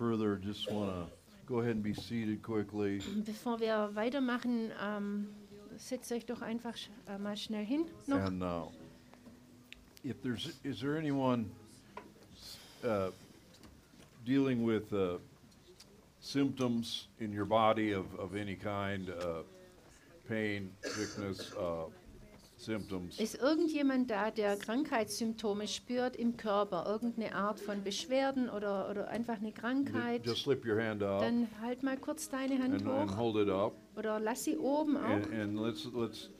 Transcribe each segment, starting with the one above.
further, just want to go ahead and be seated quickly. Bevor wir weitermachen, ähm, setzt euch doch einfach sch- äh, mal schnell hin. Noch. And uh, if there's, is there anyone uh, dealing with uh, symptoms in your body of, of any kind, uh, pain, sickness, uh, symptoms? Ist irgendjemand da, der Krankheitssymptome spürt im Körper, irgendeine Art von Beschwerden oder, oder einfach eine Krankheit? Just slip your hand up Dann halt mal kurz deine Hand and, and hoch hold it up. oder lass sie oben auch. And, and let's, let's,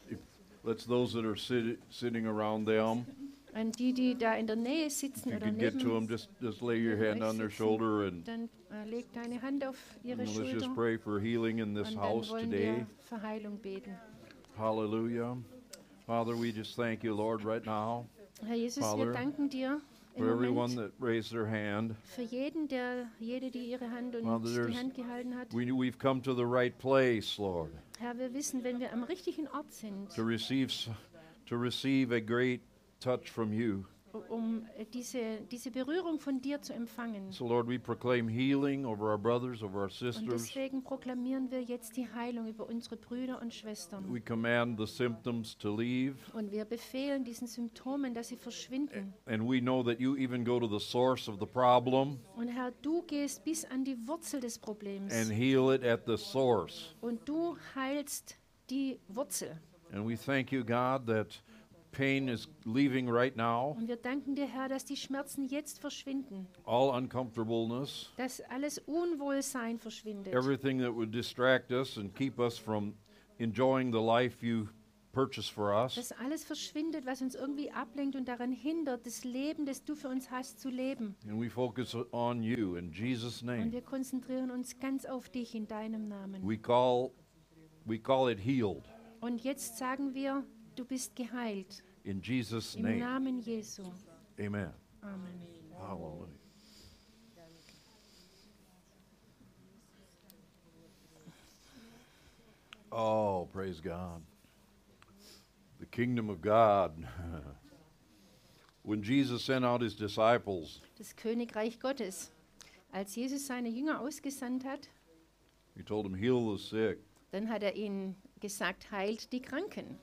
let's those that are sit, sitting around them, An die, die da in der Nähe sitzen oder to them, neben, just, just lay your hand on their shoulder and dann äh, leg deine Hand auf ihre and let's just Schulter pray for healing in this house today. wir für Heilung beten. Hallelujah. Father, we just thank you, Lord, right now Herr Jesus, Father, wir danken dir for everyone Moment that raised their hand. für jeden, der, jede, die ihre Hand und Father, die Hand gehalten hat. We, we've come to the right place, Lord, Herr, wir wissen, wenn wir am richtigen Ort sind, to receive, to receive a great touch from you. Um äh, diese, diese Berührung von dir zu empfangen. So, Lord, we proclaim healing over our brothers, over our Und sisters. deswegen proklamieren wir jetzt die Heilung über unsere Brüder und Schwestern. We command the symptoms to leave. Und wir befehlen diesen Symptomen, dass sie verschwinden. And we know that you even go to the source of the problem Und Herr, du gehst bis an die Wurzel des Problems. and heal it at the source. Und du heilst die Wurzel. And we thank you, God, that pain is leaving right now, Und wir danken dir, Herr, dass die Schmerzen jetzt verschwinden. all uncomfortableness, Dass alles Unwohlsein verschwindet. everything that would distract us and keep us from enjoying the life you purchased for us. Dass alles verschwindet, was uns irgendwie ablenkt und daran hindert, das Leben, das du für uns hast, zu leben. And we focus on you in Jesus' Und name. wir konzentrieren uns ganz auf dich in deinem Namen. We call, we call it healed Und jetzt sagen wir, du bist geheilt. in Jesus' Im name. Namen Jesu. Amen. Amen. Hallelujah. Oh, praise God. The kingdom of God. when Jesus sent out his disciples, Das Königreich Gottes. Als Jesus seine Jünger ausgesandt hat, he told them, Heal the sick. dann hat er ihnen gesagt, heilt die Kranken.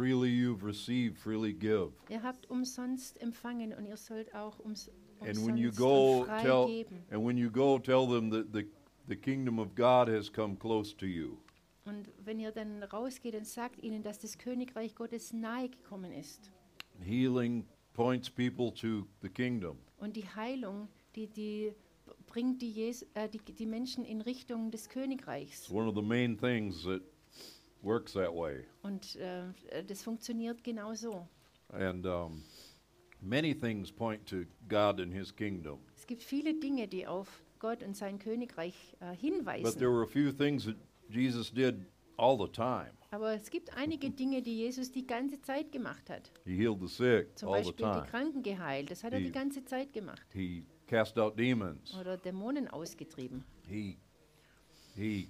Freely you've received, freely give. Ihr habt umsonst empfangen und ihr sollt auch ums, And when you go, und frei tell, geben. and when you go, tell them that the, the kingdom of God has come close to you. Und wenn ihr dann rausgeht und sagt ihnen, dass das Königreich Gottes nahe gekommen ist. Healing points people to the kingdom. Und die Heilung, die, die bringt die, Jes äh, die, die Menschen in Richtung des It's Königreichs. one of the main things that works that way. Und äh, das funktioniert genau so. And um, many things point to God and His kingdom. Es gibt viele Dinge, die auf Gott und sein Königreich äh, But hinweisen. there were a few things that Jesus did all the time. Aber es gibt einige Dinge, die Jesus die ganze Zeit gemacht hat. He healed the sick Zum all the Beispiel die time. Kranken geheilt. Das hat er die ganze Zeit gemacht. He cast out demons. Oder Dämonen ausgetrieben. He he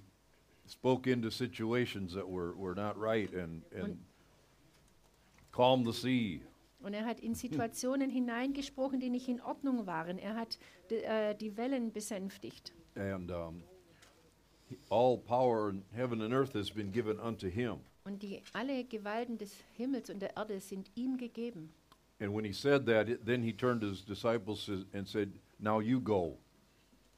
spoke into situations that were, were not right and, and calmed the sea. Und er hat in Situationen hineingesprochen, die nicht in Ordnung waren. Er hat die, äh, die Wellen besänftigt. And um, all power in heaven and earth has been given unto him. Und die, alle Gewalten des Himmels und der Erde sind ihm gegeben. And when he said that, it, then he turned to his disciples and said, Now you go.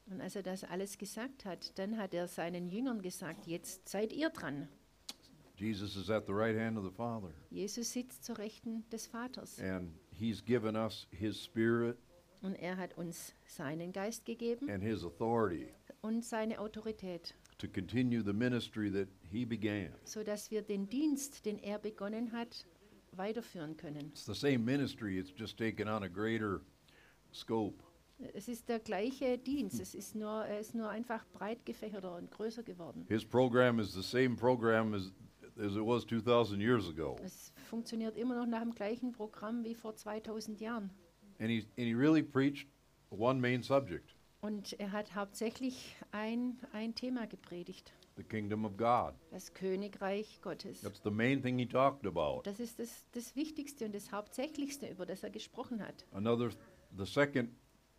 Und als er das alles gesagt hat, dann hat er seinen Jüngern gesagt, jetzt seid ihr dran. Jesus is at the right hand of the Father. Jesus sitzt zur Rechten des Vaters. And he's given us his spirit Und er hat uns seinen Geist gegeben and his authority und seine Autorität, to continue the ministry that he began. sodass wir den Dienst, den er begonnen hat, weiterführen können. It's the same ministry, it's just taken on a greater scope. Es ist der gleiche Dienst, es ist nur, er ist nur einfach breit gefächerter und größer geworden. His program is the same program as, as it was 2,000 years ago. Es funktioniert immer noch nach dem gleichen Programm wie vor 2000 Jahren. And he, and he really preached one main subject Und er hat hauptsächlich ein, ein Thema gepredigt, the kingdom of God. das Königreich Gottes. That's the main thing he talked about. Das ist das, das Wichtigste und das Hauptsächlichste, über das er gesprochen hat. Another, the second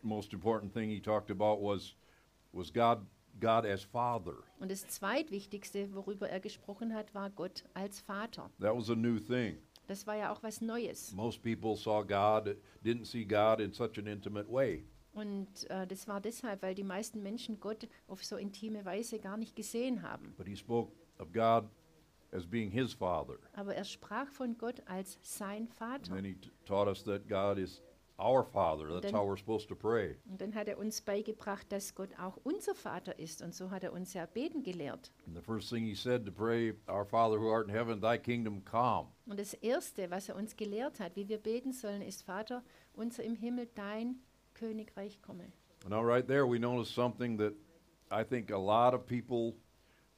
most important thing he talked about was was God, God as Father. Und das zweitwichtigste, worüber er gesprochen hat, war Gott als Vater. That was a new thing. Das war ja auch was Neues. Most people saw God, didn't see God in such an intimate way. Und äh, das war deshalb, weil die meisten Menschen Gott auf so intime Weise gar nicht gesehen haben. But he spoke of God as being his Father. Aber er sprach von Gott als sein And Vater. then he taught us that God is our Father. That's Then- how we're supposed to pray. Und dann hat er uns beigebracht, dass Gott auch unser Vater ist. Und so hat er uns ja beten gelehrt. And the first thing he said to pray, Our Father who art in heaven, thy kingdom come. Und das Erste, was er uns gelehrt hat, wie wir beten sollen, ist, Vater, unser im Himmel, dein Königreich komme. Now, right there, we notice something that I think a lot of people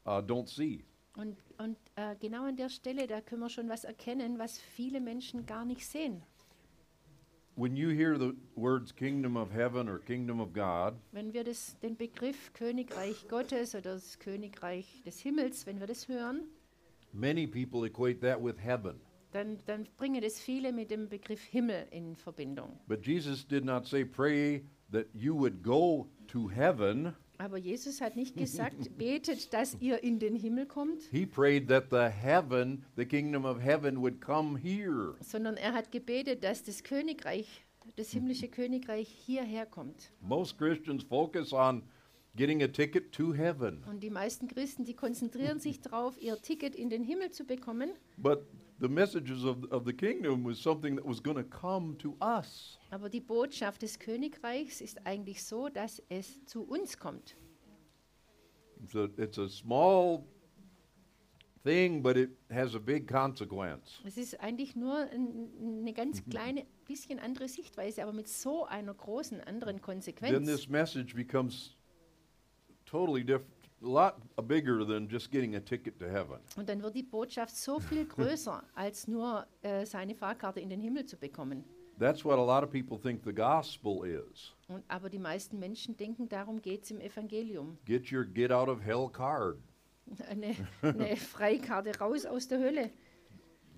uh, don't see. Und, und äh, genau an der Stelle, da können wir schon was erkennen, was viele Menschen gar nicht sehen. When you hear the words kingdom of heaven or kingdom of God, Wenn wir das, den Begriff Königreich Gottes oder das Königreich des Himmels, wenn wir das hören, many people equate that with heaven. dann, dann bringen das viele mit dem Begriff Himmel in Verbindung. But Jesus did not say, Pray that you would go to heaven. Aber Jesus hat nicht gesagt, betet, dass ihr in den Himmel kommt, He prayed that the heaven, the kingdom of heaven, would come here. sondern er hat gebetet, dass das Königreich, das himmlische Königreich hierher kommt. Most Christians focus on getting a ticket to heaven. Und die meisten Christen, die konzentrieren sich darauf, ihr Ticket in den Himmel zu bekommen. But the messages of, of the kingdom was something that was going to come to us. Aber die Botschaft des Königreichs ist eigentlich so, dass es zu uns kommt. A, it's a small thing, but it has a big consequence. Es ist eigentlich nur ein, eine ganz kleine, bisschen andere Sichtweise, aber mit so einer großen anderen Then Konsequenz. this message becomes totally different, a lot bigger than just getting a ticket to heaven. Und dann wird die Botschaft so viel größer, als nur äh, seine Fahrkarte in den Himmel zu bekommen. That's what a lot of people think the gospel is. Und, aber die meisten Menschen denken, darum geht es im Evangelium. Get your get out of hell card. Eine, eine Freikarte raus aus der Hölle.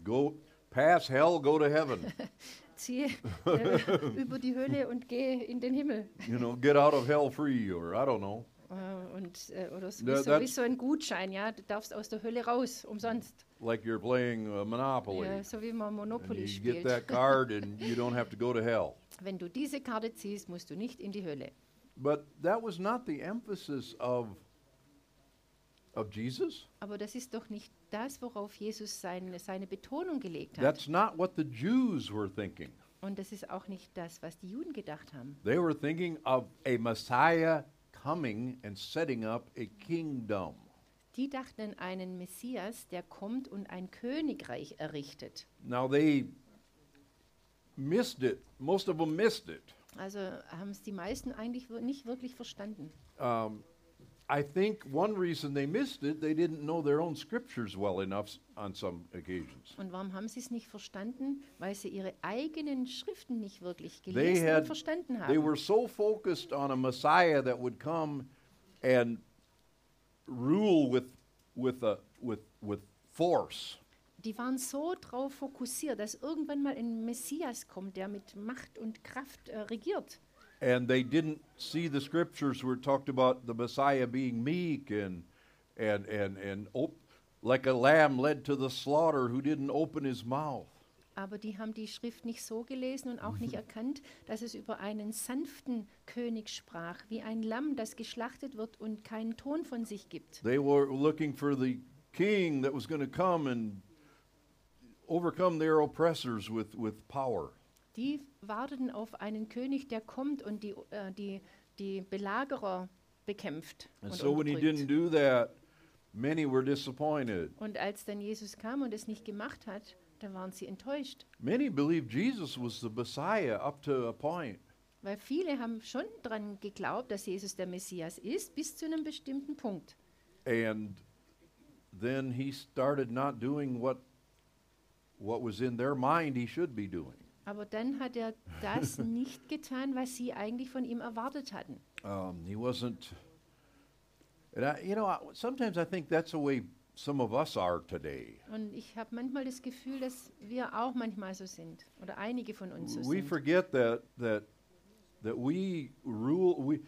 Go pass hell, go to heaven. Ziehe äh, über die Hölle und gehe in den Himmel. you know, get out of hell free, or I don't know. Äh, und, äh, oder so, so, wie so ein Gutschein, ja, du darfst aus der Hölle raus, umsonst. Like you're playing uh, Monopoly. Ja, so wie man And Monopoly you get spielt. that card and you don't have to go to hell. Wenn du diese Karte ziehst, musst du nicht in die Hölle. But that was not the emphasis of of Jesus. Aber das ist doch nicht das, worauf Jesus seine, seine Betonung gelegt hat. That's not what the Jews were thinking. Und das ist auch nicht das, was die Juden gedacht haben. They were thinking of a Messiah coming and setting up a kingdom. Die dachten an einen Messias, der kommt und ein Königreich errichtet. Now they missed it. Most of them missed it. Also haben es die meisten eigentlich nicht wirklich verstanden. Um, I think one reason they missed it, they didn't know their own scriptures well enough on some occasions. Und warum haben sie es nicht verstanden? Weil sie ihre eigenen Schriften nicht wirklich They gelesen und had, verstanden they haben. were so focused on a Messiah that would come and rule with, with, a, with, with force. Die waren so darauf fokussiert, dass irgendwann mal ein Messias kommt, der mit Macht und Kraft äh, regiert. And they didn't see the scriptures where it talked about the Messiah being meek and, and, and, and op- like a lamb led to the slaughter who didn't open his mouth. Aber die haben die Schrift nicht so gelesen und auch nicht erkannt, dass es über einen sanften König sprach, wie ein Lamm, das geschlachtet wird und keinen Ton von sich gibt. They were looking for the king that was going to come and overcome their oppressors with, with power. Die warteten auf einen König, der kommt und die, äh, die, die Belagerer bekämpft. And Und, so when he didn't do that, many were disappointed. und als dann Jesus kam und es nicht gemacht hat, da waren sie enttäuscht. Many believed Jesus was the Messiah up to a point. Weil viele haben schon daran geglaubt, dass Jesus der Messias ist, bis zu einem bestimmten Punkt. And then he started not doing what, what was in their mind he should be doing. Aber dann hat er das nicht getan, was sie eigentlich von ihm erwartet hatten. Um, he wasn't. And I, you know, I, sometimes I think that's the way some of us are today. Und ich habe manchmal das Gefühl, dass wir auch manchmal so sind. Oder einige von uns so we sind. forget that that that we rule. We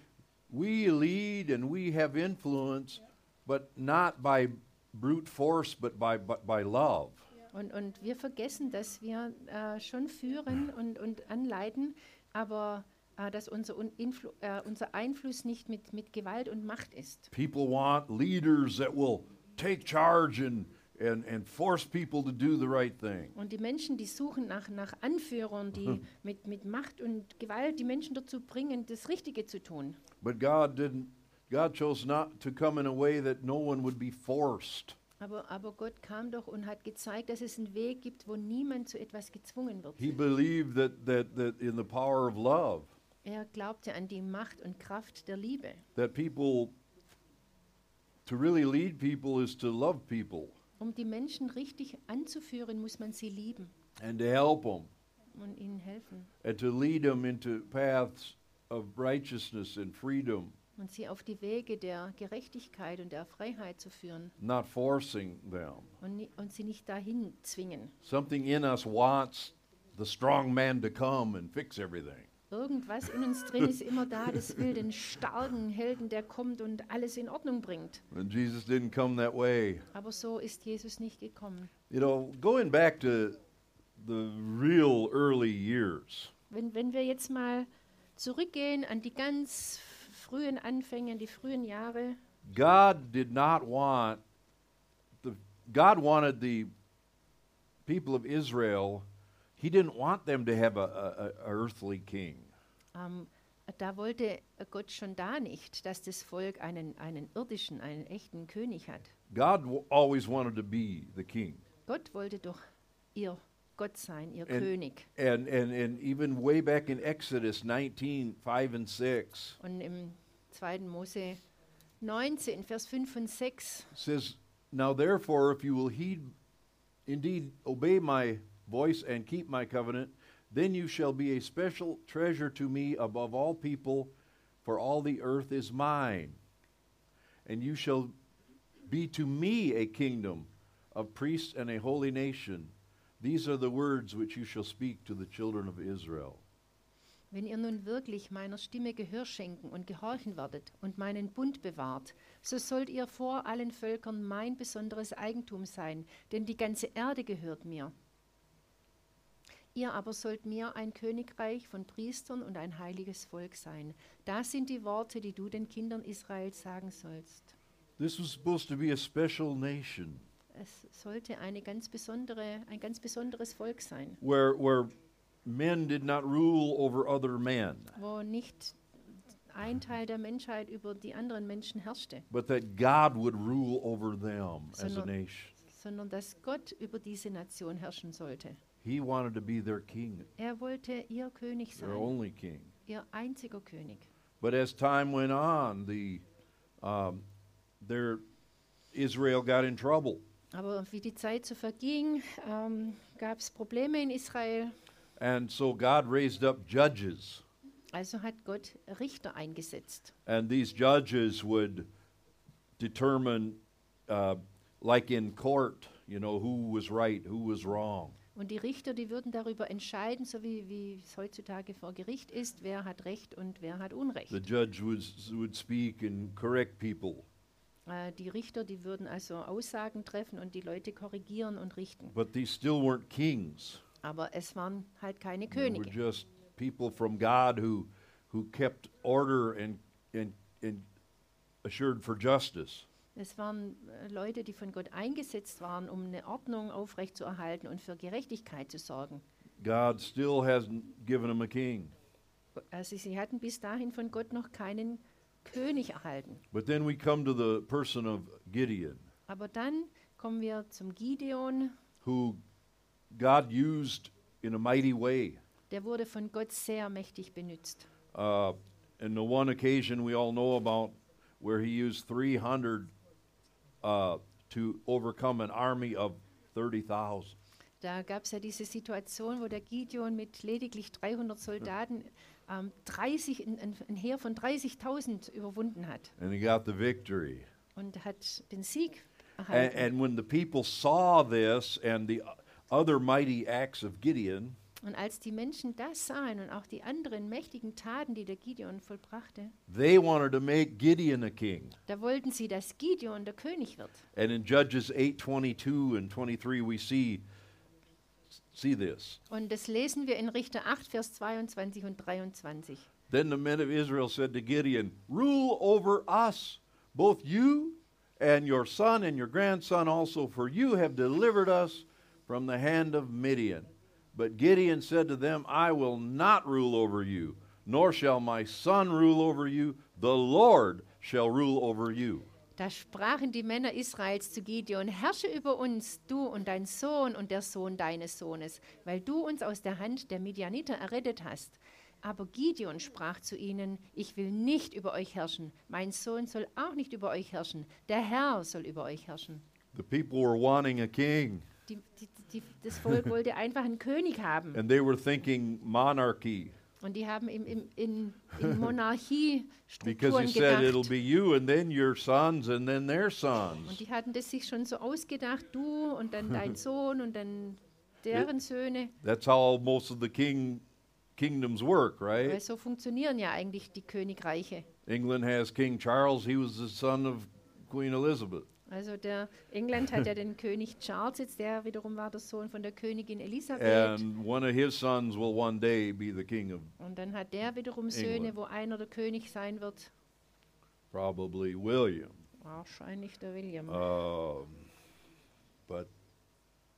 we lead and we have influence, but not by brute force, but by, by, by love. Und, und wir vergessen, dass wir äh, schon führen und, und anleiten, aber äh, dass unser, Un- Influ äh, unser Einfluss nicht mit, mit Gewalt und Macht ist. People want leaders that will take charge and, and, and force people to do the right thing. Und die Menschen, die suchen nach, nach Anführern, die mit, mit Macht und Gewalt die Menschen dazu bringen, das Richtige zu tun. But God didn't, God chose not to come in a way that no one would be forced. Aber, aber Gott kam doch und hat gezeigt, dass es einen Weg gibt, wo niemand zu etwas gezwungen wird. He believed that, that, that in the power of love, Er glaubte an die Macht und Kraft der Liebe. that people, to really lead people is to love people Um die Menschen richtig anzuführen, muss man sie lieben and to help them und ihnen helfen and to lead them into paths of righteousness and freedom, und sie auf die Wege der Gerechtigkeit und der Freiheit zu führen not forcing them. und, und sie nicht dahin zwingen. Something in us wants the strong man to come and fix everything. Irgendwas in uns drin ist immer da, das will den starken Helden, der kommt und alles in Ordnung bringt. And Jesus didn't come that way. Aber so ist Jesus nicht gekommen. You know, going back to the real early years, Wenn, wenn wir jetzt mal zurückgehen an die ganz frühen Anfänge, die frühen Jahre, God did not want the God wanted the people of Israel. He didn't want them to have a, a, a earthly king. ähm, da wollte Gott schon da nicht, dass das Volk einen, einen irdischen, einen echten König hat. God always wanted to be the king. Gott wollte doch ihr Gott sein, ihr And- König. And, and, and even way back in Exodus 19, 5 and 6, Und im 2. Mose 19, Vers 5 und 6 says, Now therefore, if you will heed, indeed obey my voice and keep my covenant, then you shall be a special treasure to me above all people, for all the earth is mine. And you shall be to me a kingdom of priests and a holy nation. These are the words which you shall speak to the children of Israel. Wenn ihr nun wirklich meiner Stimme Gehör schenken und gehorchen werdet und meinen Bund bewahrt, so sollt ihr vor allen Völkern mein besonderes Eigentum sein, denn die ganze Erde gehört mir. Ihr aber sollt mir ein Königreich von Priestern und ein heiliges Volk sein. Das sind die Worte, die du den Kindern Israels sagen sollst. This was supposed to be a special nation Es sollte eine ganz besondere, ein ganz besonderes Volk sein, where, where men did not rule over other men. wo nicht ein Teil der Menschheit über die anderen Menschen herrschte. but that God would rule over them as a Sondern- nation. sondern dass Gott über diese Nation herrschen sollte. He wanted to be their king, Er wollte ihr König their sein, only king. ihr einziger König. But as time went on, the um, their Israel got in trouble, Aber wie die Zeit so verging, ähm, gab es Probleme in Israel. and so God raised up judges, Also hat Gott Richter eingesetzt. and these judges would determine, uh, like in court, you know, who was right, who was wrong. Und die Richter, die würden darüber entscheiden, so wie, wie es heutzutage vor Gericht ist, wer hat Recht und wer hat Unrecht. The judge would would speak and correct people, Äh, die Richter, die würden also Aussagen treffen und die Leute korrigieren und richten. but these still weren't kings. Aber es waren halt keine They were Könige. just people from God who, who kept order and, and, and assured for justice. Es waren äh, Leute, die von Gott eingesetzt waren, um eine Ordnung aufrechtzuerhalten und für Gerechtigkeit zu sorgen. God still hasn't given them a king. Also sie hatten bis dahin von Gott noch keinen König erhalten. But then we come to the person of Gideon, Aber dann kommen wir zum Gideon. who God used in a mighty way. Der wurde von Gott sehr mächtig benützt. Uh, and the one occasion we all know about where he used 300 uh, to overcome an army of 30,000. Da gab es ja diese Situation, wo der Gideon mit lediglich 300 Soldaten ähm, 30, ein, ein, Heer von 30.000 überwunden hat And he got the victory. und hat den Sieg And, erhalten. and when the people saw this and the other mighty acts of Gideon, Und als die Menschen das sahen und auch die anderen mächtigen Taten, die der Gideon vollbrachte, they wanted to make Gideon a king. da wollten sie, dass Gideon der König wird. And in Judges 8:22 and 23 we see see this. Und das lesen wir in Richter 8, Vers 22 und 23. Then the men of Israel said to Gideon, Rule over us, both you and your son and your grandson also, for you have delivered us from the hand of Midian. But Gideon said to them, I will not rule over you, nor shall my son rule over you. The Lord shall rule over you. Da sprachen die Männer Israels zu Gideon, herrsche über uns, du und dein Sohn und der Sohn deines Sohnes, weil du uns aus der Hand der Midianiter errettet hast. Aber Gideon sprach zu ihnen, ich will nicht über euch herrschen, mein Sohn soll auch nicht über euch herrschen, der Herr soll über euch herrschen. The people were wanting a king, Die, die, die, das Volk wollte einfach einen König haben. and they were thinking monarchy. Und die haben im, im, in, in Monarchiestrukturen he said it'll gedacht. be you, and then your sons, and then their Und sons. die hatten das sich schon so ausgedacht, du und dann dein Sohn und dann deren Söhne. That's how most of the king kingdoms work, Weil right? so funktionieren ja eigentlich die Königreiche. England has King Charles. He was the son of Queen Elizabeth. Also der England hat ja den König Charles jetzt, der wiederum war der Sohn von der Königin Elisabeth. And one of his sons will one day be the king of und dann hat der wiederum Söhne, England. wo einer der König sein wird. probably William. Wahrscheinlich der William. Um, but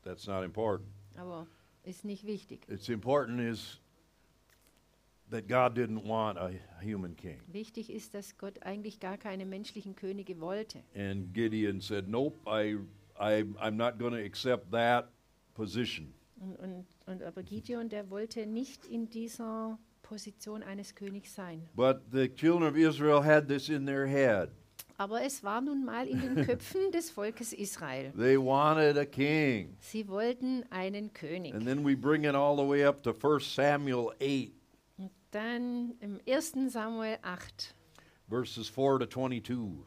that's not important. Aber ist nicht wichtig. It's important is that God didn't want a human king. Wichtig ist, dass Gott eigentlich gar keine menschlichen Könige wollte. And Gideon said, "Nope, I, I, I'm not going to accept that position." Und, und, und aber Gideon, der wollte nicht in dieser Position eines Königs sein. But the children of Israel had this in their head. Aber es war nun mal in den Köpfen des Volkes Israel. They wanted a king. Sie wollten einen König. And then we bring it all the way up to 1 Samuel 8, Und dann im 1. Samuel 8, verses 4 to 22.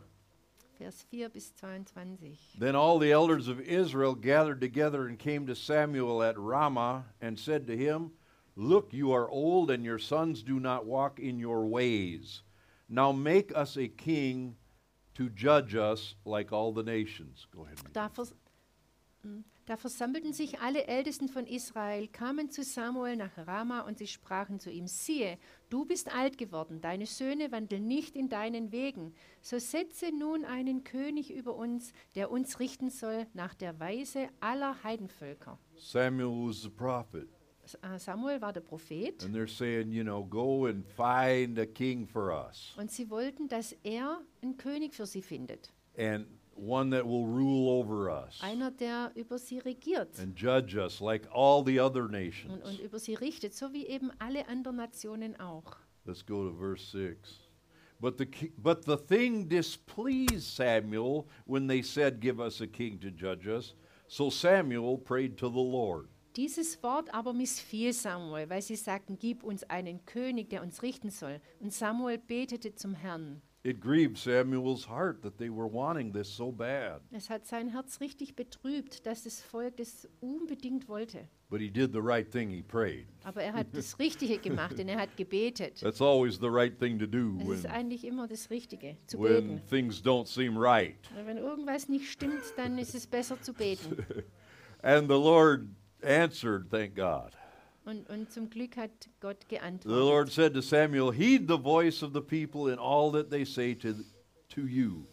Vers 4 bis 22. Then all the elders of Israel gathered together and came to Samuel at Ramah and said to him, Look, you are old, and your sons do not walk in your ways. Now make us a king to judge us like all the nations. Go ahead. Da. Da versammelten sich alle Ältesten von Israel, kamen zu Samuel nach Rama und sie sprachen zu ihm, siehe, du bist alt geworden, deine Söhne wandeln nicht in deinen Wegen, so setze nun einen König über uns, der uns richten soll nach der Weise aller Heidenvölker. Samuel was the prophet. Äh, Samuel war der Prophet And they're saying, you know, go and find a king for us. und sie wollten, dass er einen König für sie findet, and one that will rule over us einer, der über sie regiert and judge us like all the other und, nations. und über sie richtet, so wie eben alle anderen Nationen auch. Let's go to verse 6. But the, ki- but the thing displeased Samuel when they said, Give us a king to judge us. So Samuel prayed to the Lord. Dieses Wort aber missfiel Samuel, weil sie sagten, gib uns einen König, der uns richten soll. Und Samuel betete zum Herrn. It grieved Samuel's heart that they were wanting this so bad. Es hat sein Herz richtig betrübt, dass das Volk das unbedingt wollte. But he did the right thing, he prayed. Aber er hat das Richtige gemacht, denn er hat gebetet. That's always the right thing to do Es when, ist eigentlich immer das Richtige, zu when beten. things don't seem right. Wenn irgendwas nicht stimmt, dann ist es besser zu beten. And the Lord answered, thank God. Und, und zum Glück hat Gott The Lord geantwortet. said to Samuel, Heed the voice of the people in all that they say to, to you.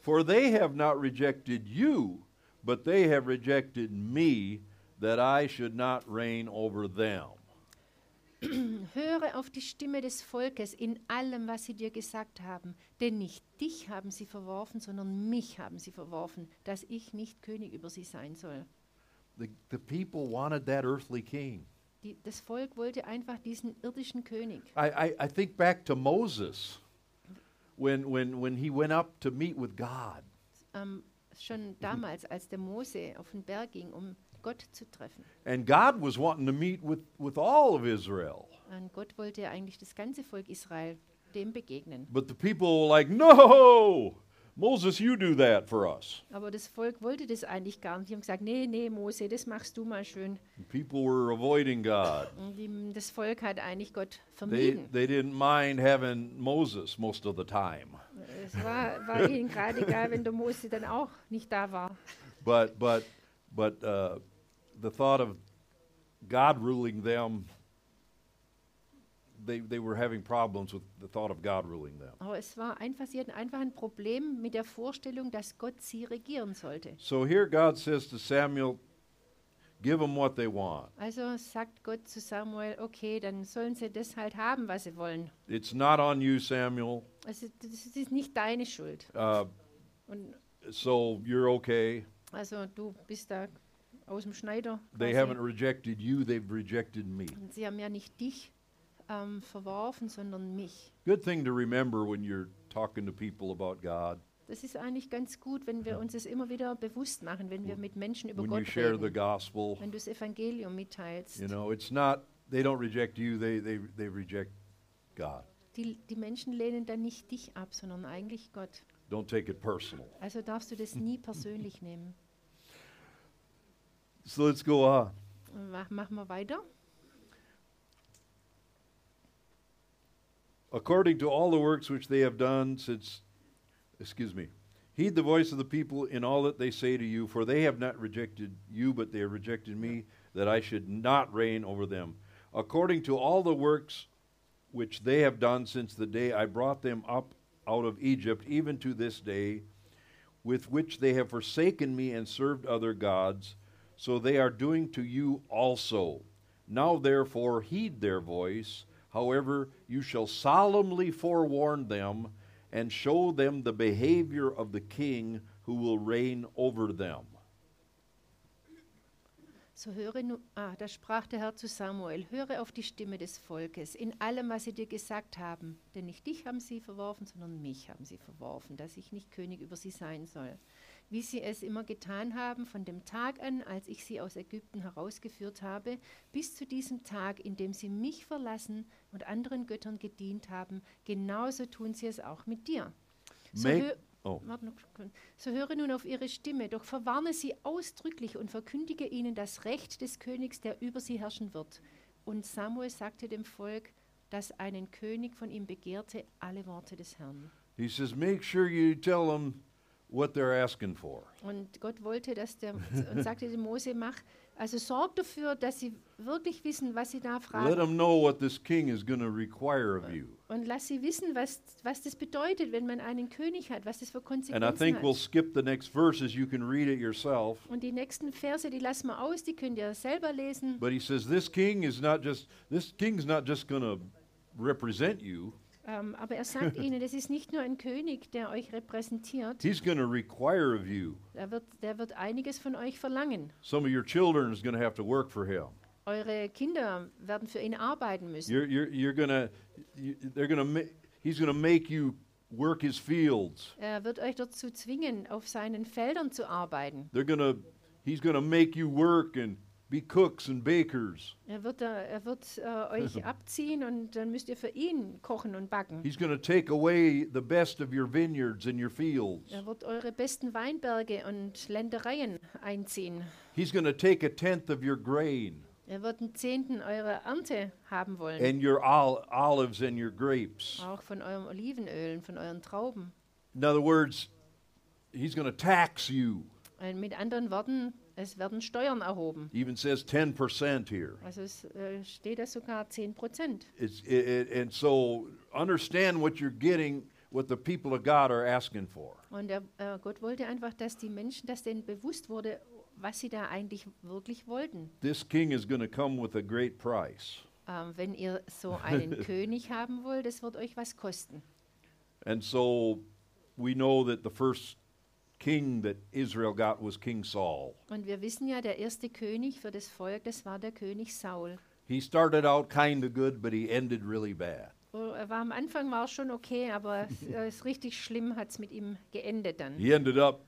For they have not rejected you, but they have rejected me, that I should not reign over them. Höre auf die Stimme des Volkes in allem, was sie dir gesagt haben, denn nicht dich haben sie verworfen, sondern mich haben sie verworfen, dass ich nicht König über sie sein soll. The, the people wanted that earthly king. Die, das Volk wollte einfach diesen irdischen König. I, I, I think back to Moses when, when, when he went up to meet with God. Ähm, schon damals, als der Mose auf den Berg ging, um Gott zu treffen. And God was wanting to meet with, with all of Israel. Und Gott wollte eigentlich das ganze Volk Israel dem begegnen. But the people were like, No! Moses, you do that for us. Aber das Volk wollte das eigentlich gar nicht. Die haben gesagt, nee, nee, Mose, das machst du mal schön. And people were avoiding God. Und Ähm, das Volk hat eigentlich Gott They, vermieden. they didn't mind having Moses most of the time. Es war, war ihnen gerade egal, wenn der Mose dann auch nicht da war. But, but, but uh, the thought of God ruling them, they, they were having problems with the thought of God ruling them. Aber es war einfach, sie hatten einfach ein Problem mit der Vorstellung, dass Gott sie regieren sollte. So here God says to Samuel, give them what they want. Also sagt Gott zu Samuel, okay, dann sollen sie das halt haben, was sie wollen. It's not on you, Samuel. Also das ist nicht deine Schuld. Uh, Und so you're okay. also du bist da aus dem Schneider. They quasi. haven't rejected you, they've rejected me. Und sie haben ja nicht dich ähm, verworfen, sondern mich. Good thing to remember when you're talking to people about God, Das ist eigentlich ganz gut, wenn wir uns das immer wieder bewusst machen, wenn wir mit Menschen über when you Gott share the reden. gospel. Wenn du das Evangelium mitteilst. You know, it's not, they don't reject you, they, they, they reject God. Die, die Menschen lehnen dann nicht dich ab, sondern eigentlich Gott. Don't take it personal. Also darfst du das nie persönlich nehmen. So let's go on. Mach, machen wir weiter. According to all the works which they have done since, excuse me, heed the voice of the people in all that they say to you, for they have not rejected you, but they have rejected me, that I should not reign over them. According to all the works which they have done since the day I brought them up out of Egypt, even to this day, with which they have forsaken me and served other gods, so they are doing to you also. Now therefore heed their voice. However, you shall solemnly forewarn them and show them the behavior of the king who will reign over them. So höre nu, ah, da sprach der Herr zu Samuel, höre auf die Stimme des Volkes in allem, was sie dir gesagt haben, denn nicht dich haben sie verworfen, sondern mich haben sie verworfen, dass ich nicht König über sie sein soll. Wie sie es immer getan haben, von dem Tag an, als ich sie aus Ägypten herausgeführt habe, bis zu diesem Tag, in dem sie mich verlassen und anderen Göttern gedient haben, genauso tun sie es auch mit dir. So, hö- oh. So höre nun auf ihre Stimme, doch verwarne sie ausdrücklich und verkündige ihnen das Recht des Königs, der über sie herrschen wird. Und Samuel sagte dem Volk, das einen König von ihm begehrte, alle Worte des Herrn. He says, Make sure you tell them what they're asking for. Und Gott wollte, dass der und sagte dem Mose, mach, also sorg dafür, dass sie wirklich wissen, was sie da Let fragen. them know what this king is going to require of you. Und lass sie wissen, was, was das bedeutet, wenn man einen König hat, was das für And I Konsequenzen think we'll hat. skip the next verses. You can read it yourself. Und die nächsten Verse, die lassen wir aus, die könnt ihr selber lesen. But he says this king is not just this king's not just going to represent you. Ähm, aber er sagt ihnen, das ist nicht nur ein König, der euch repräsentiert, He's going to require of you. der wird, der wird einiges von euch verlangen. Some of your children is going to have to work for him. Eure Kinder werden für ihn arbeiten müssen. You're you're you're to you, they're to ma- he's going to make you work his fields. Er wird euch dazu zwingen, auf seinen Feldern zu arbeiten. They're to he's going to make you work and be cooks and bakers. Er wird, er wird äh, euch abziehen und dann müsst ihr für ihn kochen und backen. He's going to take away the best of your vineyards and your fields. Er wird eure besten Weinberge und Ländereien einziehen. He's going to take a tenth of your grain Er wird einen Zehnten eurer Ernte haben wollen. and your ol- olives and your grapes. Auch von eurem Olivenöl und von euren Trauben. In other words, he's going to tax you. Äh, Mit anderen Worten, es werden Steuern erhoben. Even says 10% here. Also es äh, steht da sogar 10 Prozent. It's, it, it, and so understand what you're getting, what the people of God are asking for. Und er, äh, Gott wollte einfach, dass die Menschen, dass denen bewusst wurde, was sie da eigentlich wirklich wollten. This king is going to come with a great price. Ähm, wenn ihr so einen König haben wollt, das wird euch was kosten. And so we know that the first king that Israel got was King Saul. Und wir wissen ja, der erste König für das Volk, das war der König Saul. He started out kind of good, but he ended really bad. Oh, Er war am Anfang war schon okay, aber es richtig schlimm, hat es mit ihm geendet dann. He ended up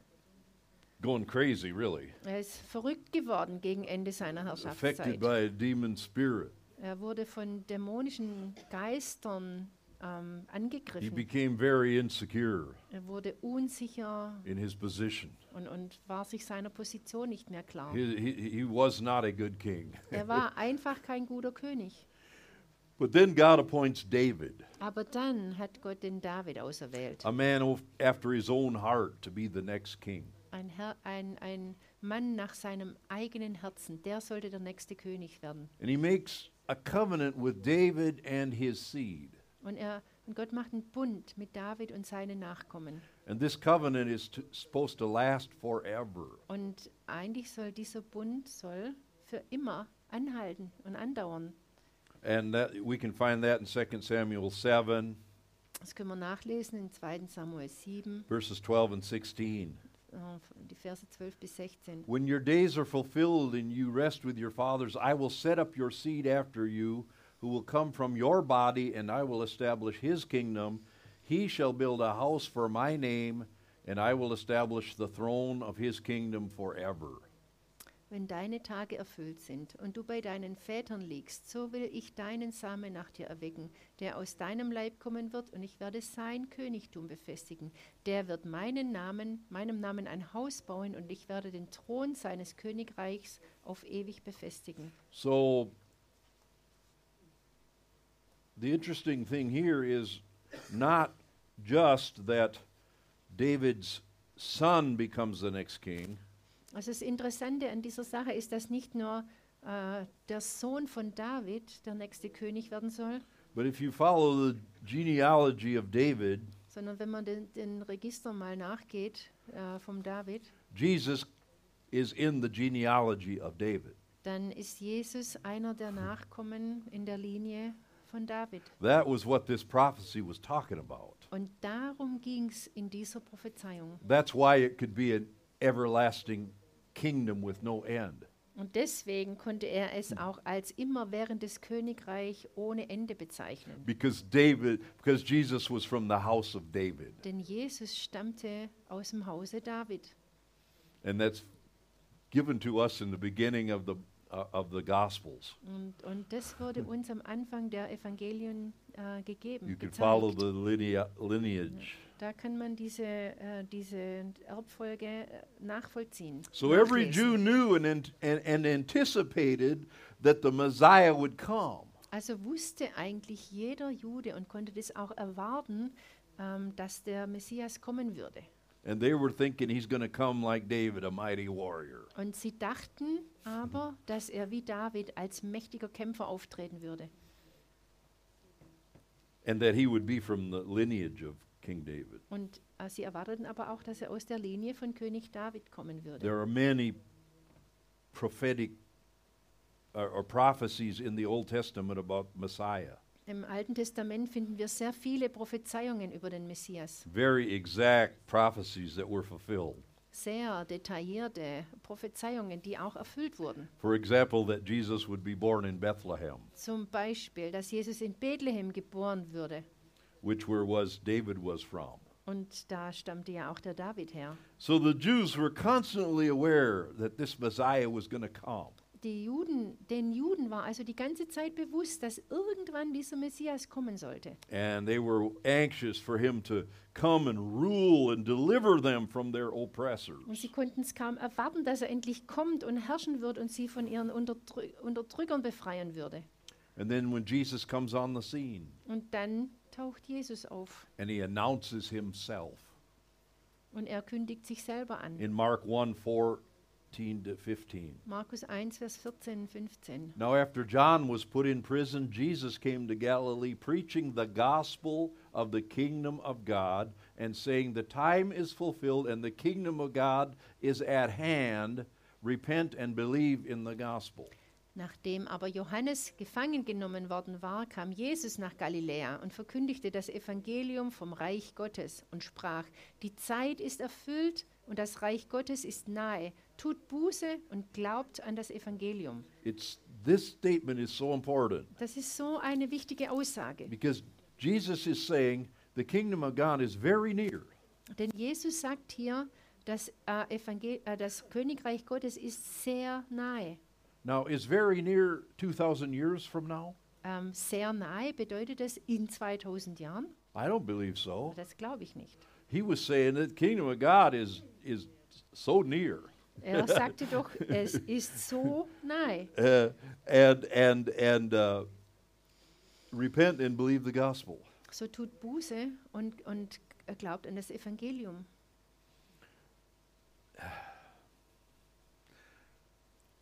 going crazy, really, Er ist verrückt geworden gegen Ende seiner affected Herrschaftszeit. by a demon spirit. Er wurde von dämonischen Geistern ähm, He angegriffen. became very insecure Er wurde unsicher in his position. und, und war sich seiner Position nicht mehr klar. He, he, he was not a good king. Er war einfach kein guter König. But then God appoints David, Aber dann hat Gott den David auserwählt. a man of- after his own heart, to be the next king. Ein, Herr, ein, ein Mann nach seinem eigenen Herzen, der sollte der nächste König werden. And he makes a covenant with David and his seed. Und, er, und Gott macht einen Bund mit David und seinen Nachkommen. And this covenant is to, supposed to last forever. Und eigentlich soll dieser Bund soll für immer anhalten und andauern. And that, we can find that in 2 Samuel 7, Das können wir nachlesen in 2. Samuel 7, verses 12 and 16. äh, die Verse 12 bis 16. When your days are fulfilled and you rest with your fathers, I will set up your seed after you, who will come from your body, and I will establish his kingdom. He shall build a house for my name, and I will establish the throne of his kingdom forever. Wenn deine Tage erfüllt sind und du bei deinen Vätern liegst, so will ich deinen Samen nach dir erwecken, der aus deinem Leib kommen wird, und ich werde sein Königtum befestigen. Der wird meinen Namen, meinem Namen ein Haus bauen, und ich werde den Thron seines Königreichs auf ewig befestigen. So, the interesting thing here is not just that David's son becomes the next king, Also das Interessante an dieser Sache ist, dass nicht nur äh, der Sohn von David der nächste König werden soll, but if you follow the genealogy of David, sondern wenn man den, den Register mal nachgeht äh, vom David, Jesus is in the genealogy of David. dann ist Jesus einer der Nachkommen in der Linie von David. That was what this prophecy was talking about. Und darum ging es in dieser Prophezeiung. That's why it could be an everlasting kingdom with no end. Und deswegen konnte er es auch als immerwährendes Königreich ohne Ende bezeichnen. Because David because Jesus was from the house of David. Denn Jesus stammte aus dem Hause David. And that's given to us in the beginning of the of the gospels. Und, und das wurde uns am Anfang der Evangelien äh, gegeben. You can follow the linea- lineage. Da kann man diese, äh, diese Erbfolge äh, nachvollziehen. So every. Jew knew and, and, and anticipated that the Messiah would come. Also wusste eigentlich jeder Jude und konnte das auch erwarten, ähm, dass der Messias kommen würde. And they were thinking he's going to come like David, a mighty warrior. Und sie dachten aber, dass er wie David als mächtiger Kämpfer auftreten würde. And that he would be from the lineage of King David. Und äh, sie erwarteten aber auch, dass er aus der Linie von König David kommen würde. There are many prophetic uh, or prophecies in the Old Testament about Messiah. Im Alten Testament finden wir sehr viele Prophezeiungen über den Messias. Very exact prophecies that were fulfilled. Sehr detaillierte Prophezeiungen, die auch erfüllt wurden. For example, that Jesus would be born in Bethlehem, Zum Beispiel, dass Jesus in Bethlehem geboren würde. which where was David was from. Und da stammte ja auch der David her. So the Jews were constantly aware that this Messiah was going to come. Die Juden, den Juden war also die ganze Zeit bewusst, dass irgendwann dieser Messias kommen sollte. And they were anxious for him to come and rule and deliver them from their Und oppressors. sie konnten es kaum erwarten, dass er endlich kommt und herrschen wird und sie von ihren Unterdrü Unterdrückern befreien würde. And then when Jesus comes on the scene Und dann taucht Jesus auf and he announces himself und er kündigt sich selber an. in Mark 1 14 to 15. Markus 1, Vers 14, 15. Now, after John was put in prison, Jesus came to Galilee preaching the gospel of the kingdom of God and saying, The time is fulfilled and the kingdom of God is at hand. Repent and believe in the gospel. Nachdem aber Johannes gefangen genommen worden war, kam Jesus nach Galiläa und verkündigte das Evangelium vom Reich Gottes und sprach, die Zeit ist erfüllt und das Reich Gottes ist nahe. Tut Buße und glaubt an das Evangelium. It's, this statement is so important Das ist so eine wichtige Aussage. because Jesus is saying the kingdom of God is very near. Denn Jesus sagt hier, das, äh, Evangel äh, das Königreich Gottes ist sehr nahe. Now, is very near 2,000 years from now? Ähm, sehr nahe bedeutet das in 2000 Jahren? I don't believe so. Das glaube ich nicht. He was saying that the kingdom of God is, is so near. Er sagte doch, es ist so nahe. Uh, and and and uh, repent and believe the gospel. So tut Buße und, und glaubt an das Evangelium.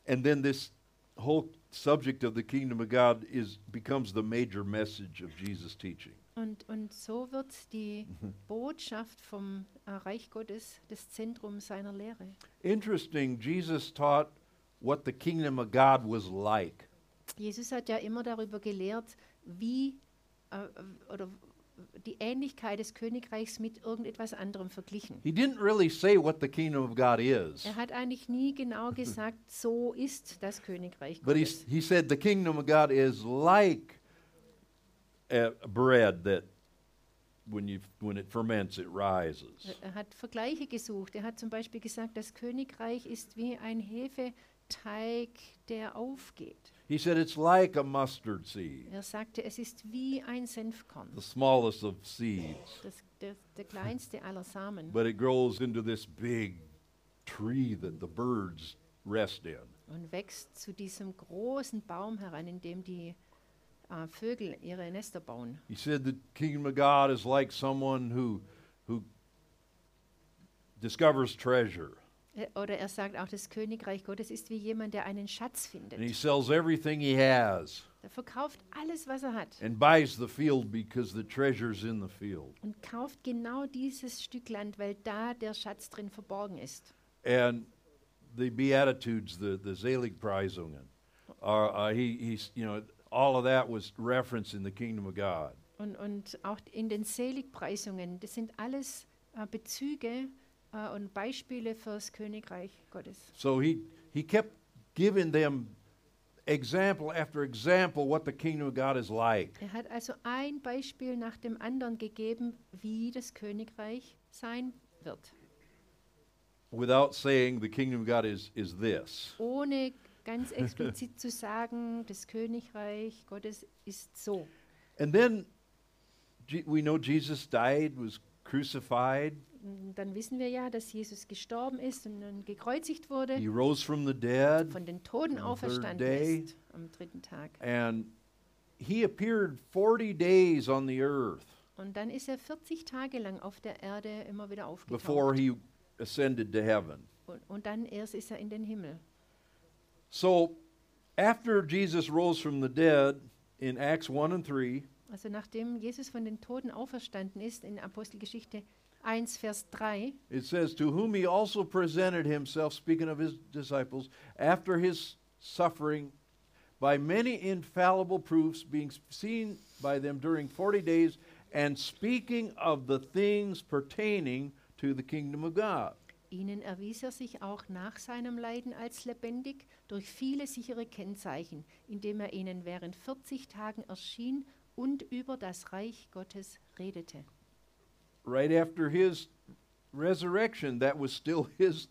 And then this whole subject of the kingdom of God is becomes the major message of Jesus' teaching. Und, und so wird die Botschaft vom äh, Reich Gottes das Zentrum seiner Lehre. Interesting, Jesus taught what the kingdom of God was like. Jesus hat ja immer darüber gelehrt, wie äh, oder die Ähnlichkeit des Königreichs mit irgendetwas anderem verglichen. He didn't really say what the kingdom of God is, Er hat eigentlich nie genau gesagt, so ist das Königreich but he, Gottes. he said the kingdom of God is like bread that when, you, when it ferments, it rises. Er hat Vergleiche gesucht. Er hat zum Beispiel gesagt, das Königreich ist wie ein Hefeteig, der aufgeht. He said it's like a mustard seed, Er sagte, es ist wie ein Senfkorn, the smallest of seeds, das, der, der kleinste aller Samen. but it grows into this big tree that the birds rest in. und wächst zu diesem großen Baum heran, in dem die äh, Vögel ihre Nester bauen. He said the kingdom of God is like someone who, who discovers treasure Äh, Oder er sagt auch, das Königreich Gottes ist wie jemand, der einen Schatz and he findet. sells everything he has Er verkauft alles, was er hat and buys the field because the treasure's in the field. und kauft genau dieses Stück Land, weil da der Schatz drin verborgen ist. And the Beatitudes, the, the Seligpreisungen, are, uh, he, he's, you know, all of that was referenced in the kingdom of God. Und, und auch in den Seligpreisungen, das sind alles äh, Bezüge äh, und Beispiele fürs Königreich Gottes. So he, he kept giving them example after example what the kingdom of God is like. Er hat also ein Beispiel nach dem anderen gegeben, wie das Königreich sein wird, without saying the kingdom of God is, is this. ohne ganz explizit zu sagen, das Königreich Gottes ist so. And then we know Jesus died, was crucified, Und Dann wissen wir ja, dass Jesus gestorben ist und dann gekreuzigt wurde, he rose from the dead, von den Toten auferstanden ist am dritten Tag. and he appeared 40 days on the earth Und dann ist er 40 Tage lang auf der Erde immer wieder before aufgetaucht. he ascended to heaven. Und, und dann erst ist er in den Himmel. So after Jesus rose from the dead in Acts 1 and 3, Also nachdem Jesus von den Toten auferstanden ist, in Apostelgeschichte 1, Vers 3, It says, To whom he also presented himself, speaking of his disciples, after his suffering, by many infallible proofs, being seen by them during 40 days, and speaking of the things pertaining to the kingdom of God. Ihnen erwies er sich auch nach seinem Leiden als lebendig durch viele sichere Kennzeichen, indem er ihnen während 40 Tagen erschien und über das Reich Gottes redete. Right after his resurrection, that was still his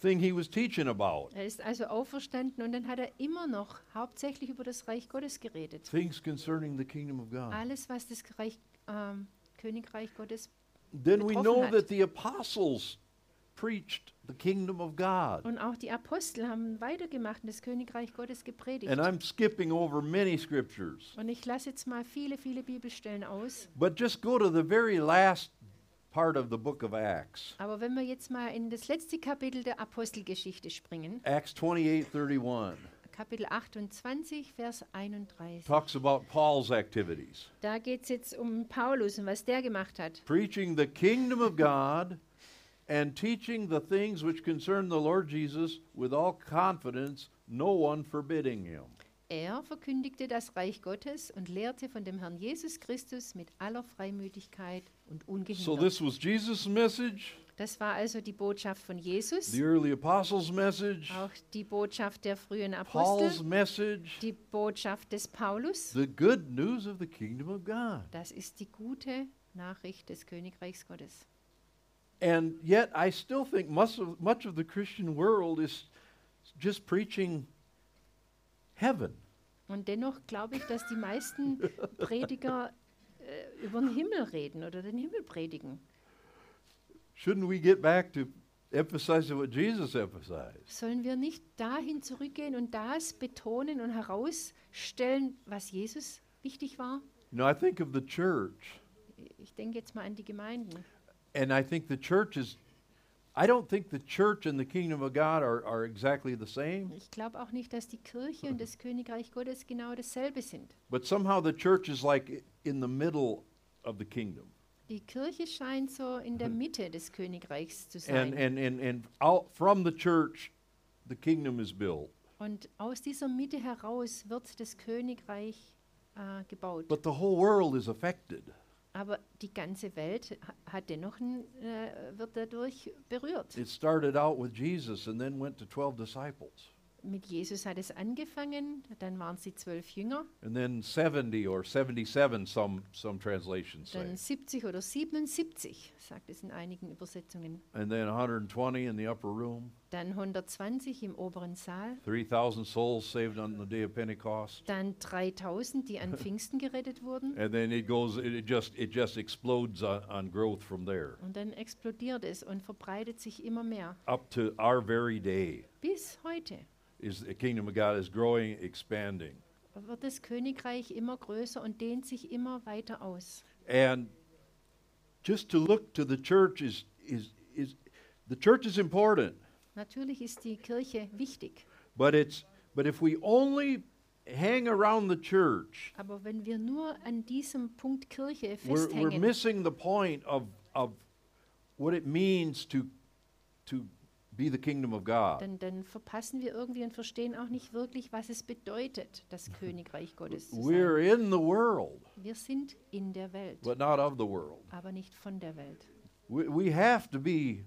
thing he was teaching about. Er ist also auferstanden und dann hat er immer noch hauptsächlich über das Reich Gottes geredet. Things concerning the kingdom of God. Alles, was das Reich, ähm, Königreich Gottes. Then we know hat. that the apostles preached the kingdom of God. Und auch die Apostel haben weitergemacht und das Königreich Gottes gepredigt. And I'm skipping over many scriptures. Und ich lasse jetzt mal viele, viele Bibelstellen aus. But just go to the very last part of the book of Acts. Aber wenn wir jetzt mal in das letzte Kapitel der Apostelgeschichte springen, Acts 28 31 Kapitel 28, Vers 31. talks about Paul's activities. Da geht es jetzt um Paulus und was der gemacht hat. Preaching the kingdom of God and teaching the things which concern the Lord Jesus with all confidence, no one forbidding him. Er verkündigte das Reich Gottes und lehrte von dem Herrn Jesus Christus mit aller Freimütigkeit und So ungehindert. this was Jesus' message, Das war also die Botschaft von Jesus, the early apostles' message, auch die Botschaft der frühen Paul's Apostel, message, die Botschaft des Paulus. the good news of the kingdom of God. Das ist die gute Nachricht des Königreichs Gottes. And yet, I still think much of, much of the Christian world is just preaching heaven. Und dennoch glaube ich, dass die meisten Prediger äh, über den Himmel reden oder den Himmel predigen. Shouldn't we get back to emphasizing what Jesus emphasized? Sollen wir nicht dahin zurückgehen und das betonen und herausstellen, was Jesus wichtig war? You know, I think of the church, Ich denke jetzt mal an die Gemeinden. And I think the church is. I don't think the church and the kingdom of God are, are exactly the same, Ich glaube auch nicht, dass die Kirche und das Königreich Gottes genau dasselbe sind. but somehow the church is like in the middle of the kingdom. Die Kirche scheint so in der Mitte des Königreichs zu And, sein. and, and, and out from the church, the kingdom is built. Und aus dieser Mitte heraus wird das Königreich äh, gebaut. But the whole world is affected. Aber die ganze Welt ha- hat dennoch äh, wird dadurch berührt. It started out with Jesus and then went to 12 disciples, Mit Jesus hat es angefangen, dann waren sie zwölf Jünger, and then 70 or 77, some, some translations say, dann 70 oder 77, sagt es in einigen Übersetzungen. and then 120 in the upper room, Dann 120 im oberen Saal, 3,000 souls saved on the day of Pentecost. dann 3000, die an Pfingsten gerettet wurden. And then it goes, it just, it just explodes on, on growth from there Und dann explodiert es und verbreitet sich immer mehr. up to our very day. Bis heute Is the kingdom of God is growing, expanding. wird das Königreich immer größer und dehnt sich immer weiter aus. And just to look to the church is, is, is the church is important, Natürlich ist die Kirche wichtig, but it's but if we only hang around the church, aber wenn wir nur an diesem Punkt Kirche we're, we're missing the point of, of what it means to, to be the kingdom of God. dann, dann verpassen wir irgendwie und verstehen auch nicht wirklich, was es bedeutet, das Königreich Gottes zu We're sein. in the world, Wir sind in der Welt, but not of the world. aber nicht von der Welt. We, we have to be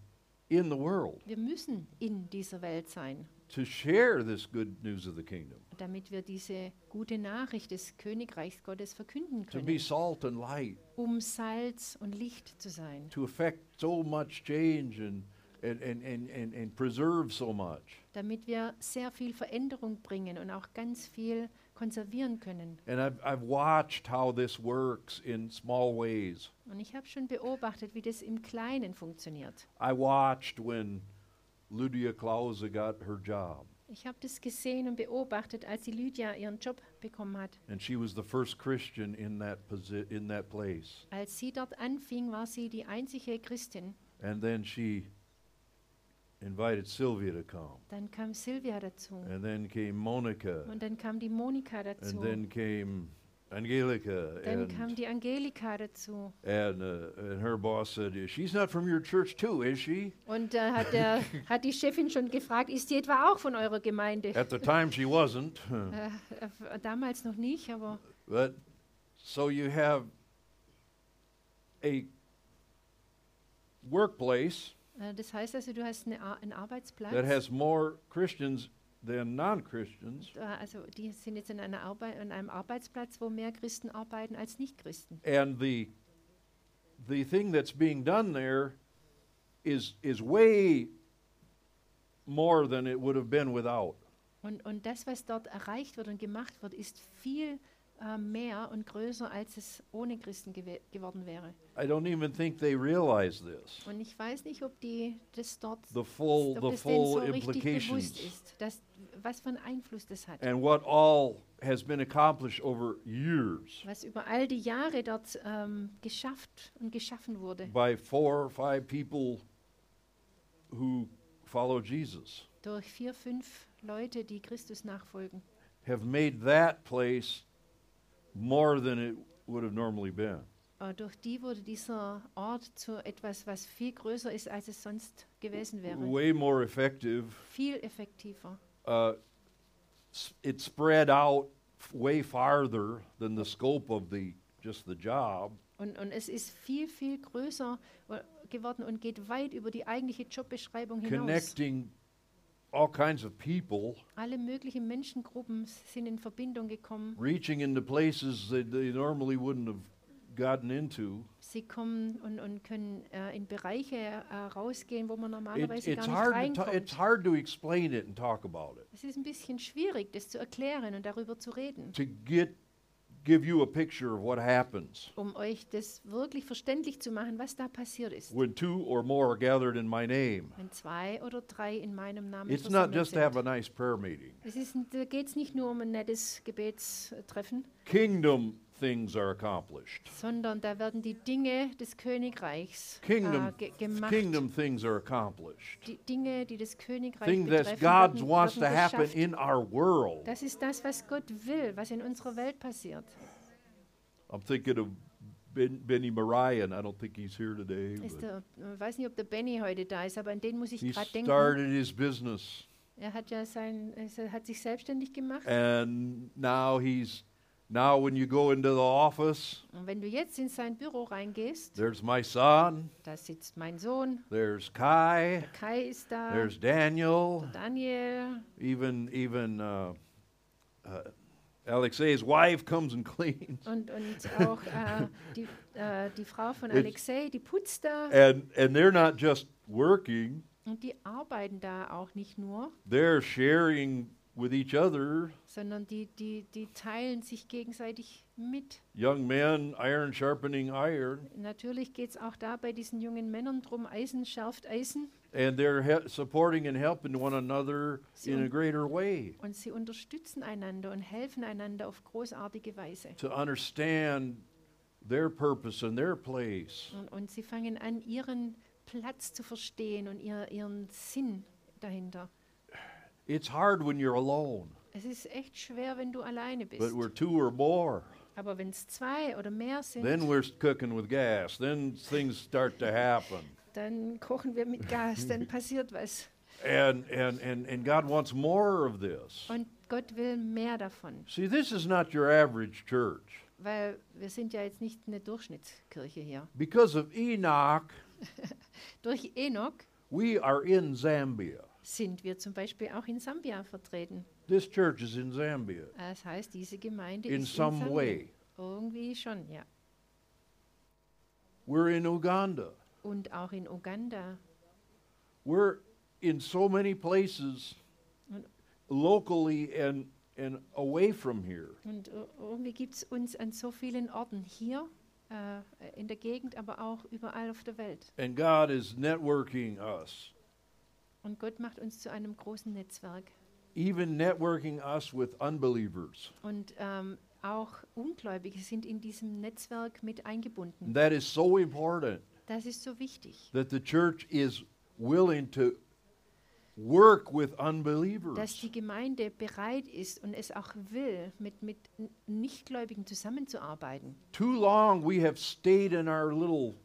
in the world Wir müssen in dieser Welt sein, to share this good news of the kingdom, damit wir diese gute Nachricht des Königreichs Gottes verkünden to be können, salt and light, um Salz und Licht zu sein, to affect so much change and, and, and, and, and, preserve so much. damit wir sehr viel Veränderung bringen und auch ganz viel konservieren können. And I've, I've watched how this works in small ways. Und ich habe schon beobachtet, wie das im Kleinen funktioniert. I watched when Lydia Klause got her job, Ich habe das gesehen und beobachtet, als die Lydia ihren Job bekommen hat. and she was the first Christian in that, in that place. Als sie dort anfing, war sie die einzige Christin. And then she invited Sylvia to come. Dann kam Silvia dazu. And then came Monica. Und dann kam die Monika dazu. And then came Angelica. Dann kam And, die Angelika dazu. and, uh, and her boss said, She's not from your church, too, is she? Und da hat, der, hat die Chefin schon gefragt, ist die etwa auch von eurer Gemeinde? At the time, she wasn't. Äh, damals noch nicht, aber But so you have a workplace das heißt also, du hast eine, einen Arbeitsplatz. that has more Christians than non Christians. äh, also die sind jetzt in, einer Arbeit, an einem Arbeitsplatz, wo mehr Christen arbeiten als Nichtchristen. And the, the thing that's being done there is, is way more than it would have been without. Und, und das, was dort erreicht wird und gemacht wird, ist viel äh, mehr und größer, als es ohne Christen gewe- geworden wäre. I don't even think they realize this. Und ich weiß nicht, ob die das dort, The full, ob the das denen so full richtig bewusst ist, dass, was für einen Einfluss das hat. and what all has been accomplished over years Was über all die Jahre dort ähm, geschafft und geschaffen wurde. by four or five people who follow Jesus Durch vier, fünf Leute, die Christus nachfolgen. have made that place more than it would have normally been. Äh, durch die wurde dieser Ort zu etwas, was viel größer ist, als es sonst gewesen wäre. Way more effective. Viel effektiver. Uh, it spread out way farther than the scope of the just the job. Und, und es ist viel, viel größer äh, geworden und geht weit über die eigentliche Jobbeschreibung hinaus. connecting all kinds of people, Alle möglichen Menschengruppen sind in Verbindung gekommen. reaching into places that they normally wouldn't have gotten into. Sie kommen und, und können äh, in Bereiche äh, rausgehen, wo man It, normalerweise it's, gar nicht ta- it's reinkommt. hard to explain it and talk about it. Es ist ein bisschen schwierig, das zu erklären und darüber zu reden, To get give you a picture of what happens um euch das wirklich verständlich zu machen, was da passiert ist. when two or more are gathered in my name. Wenn zwei oder drei in meinem Namen It's not just to have a sind. nice prayer meeting. Es ist, da geht es nicht nur um ein nettes Gebetstreffen. Kingdom things are accomplished. sondern da werden die Dinge des Königreichs Kingdom, äh, ge gemacht. kingdom things are accomplished. Die Dinge, die das Königreich Thing that betreffen, God werden, wants to happen in our world. Das ist das, was Gott will, was in unserer Welt passiert. I'm thinking of ben, Benny Marion. I don't think he's here today. Der, ich weiß nicht, ob der Benny heute da ist, aber an den muss ich he gerade denken. started his business, Er hat ja sein, er hat sich selbstständig gemacht. and now he's now when you go into the office, Und wenn du jetzt in sein Büro reingehst, there's my son, da sitzt mein Sohn, there's Kai, Kai ist da, there's Daniel, Daniel, even even uh, uh, Alexei's wife comes and cleans, und, und auch äh, die, äh, die Frau von It's- Alexei, die putzt da. and and they're not just working; Und die arbeiten da auch nicht nur, they're sharing with each other. sondern die, die, die teilen sich gegenseitig mit. Young men, iron sharpening iron, Natürlich geht es auch da bei diesen jungen Männern drum, Eisen schärft Eisen. and they're he- supporting and helping one another Sie in a greater way Und sie unterstützen einander und helfen einander auf großartige Weise. to understand their purpose and their place. Und, und sie fangen an, ihren Platz zu verstehen und ihr, ihren Sinn dahinter. It's hard when you're alone, Es ist echt schwer, wenn du alleine bist. but we're two or more. Aber wenn es zwei oder mehr sind, Then we're cooking with gas. Then things start to happen. dann kochen wir mit Gas, dann passiert was. And, and, and, and God wants more of this. Und Gott will mehr davon. See, this is not your average church. Weil wir sind ja jetzt nicht eine Durchschnittskirche hier. Because of Enoch, Durch Enoch we are in Zambia. Sind wir zum Beispiel auch in Sambia vertreten. This church is in Zambia Das heißt, diese Gemeinde in ist some in Sambia. way. Irgendwie schon, ja. We're in Uganda. Und auch in Uganda. We're in so many places locally and, and away from here. Und ir- irgendwie gibt es uns an so vielen Orten hier äh, in der Gegend, aber auch überall auf der Welt. And God is networking us, Und Gott macht uns zu einem großen Netzwerk. even networking us with unbelievers. Und ähm, auch Ungläubige sind in diesem Netzwerk mit eingebunden. That is so important Das ist so wichtig, that the church is willing to work with dass unbelievers. die Gemeinde bereit ist und es auch will, mit, mit Nichtgläubigen zusammenzuarbeiten. Too long we have stayed in our little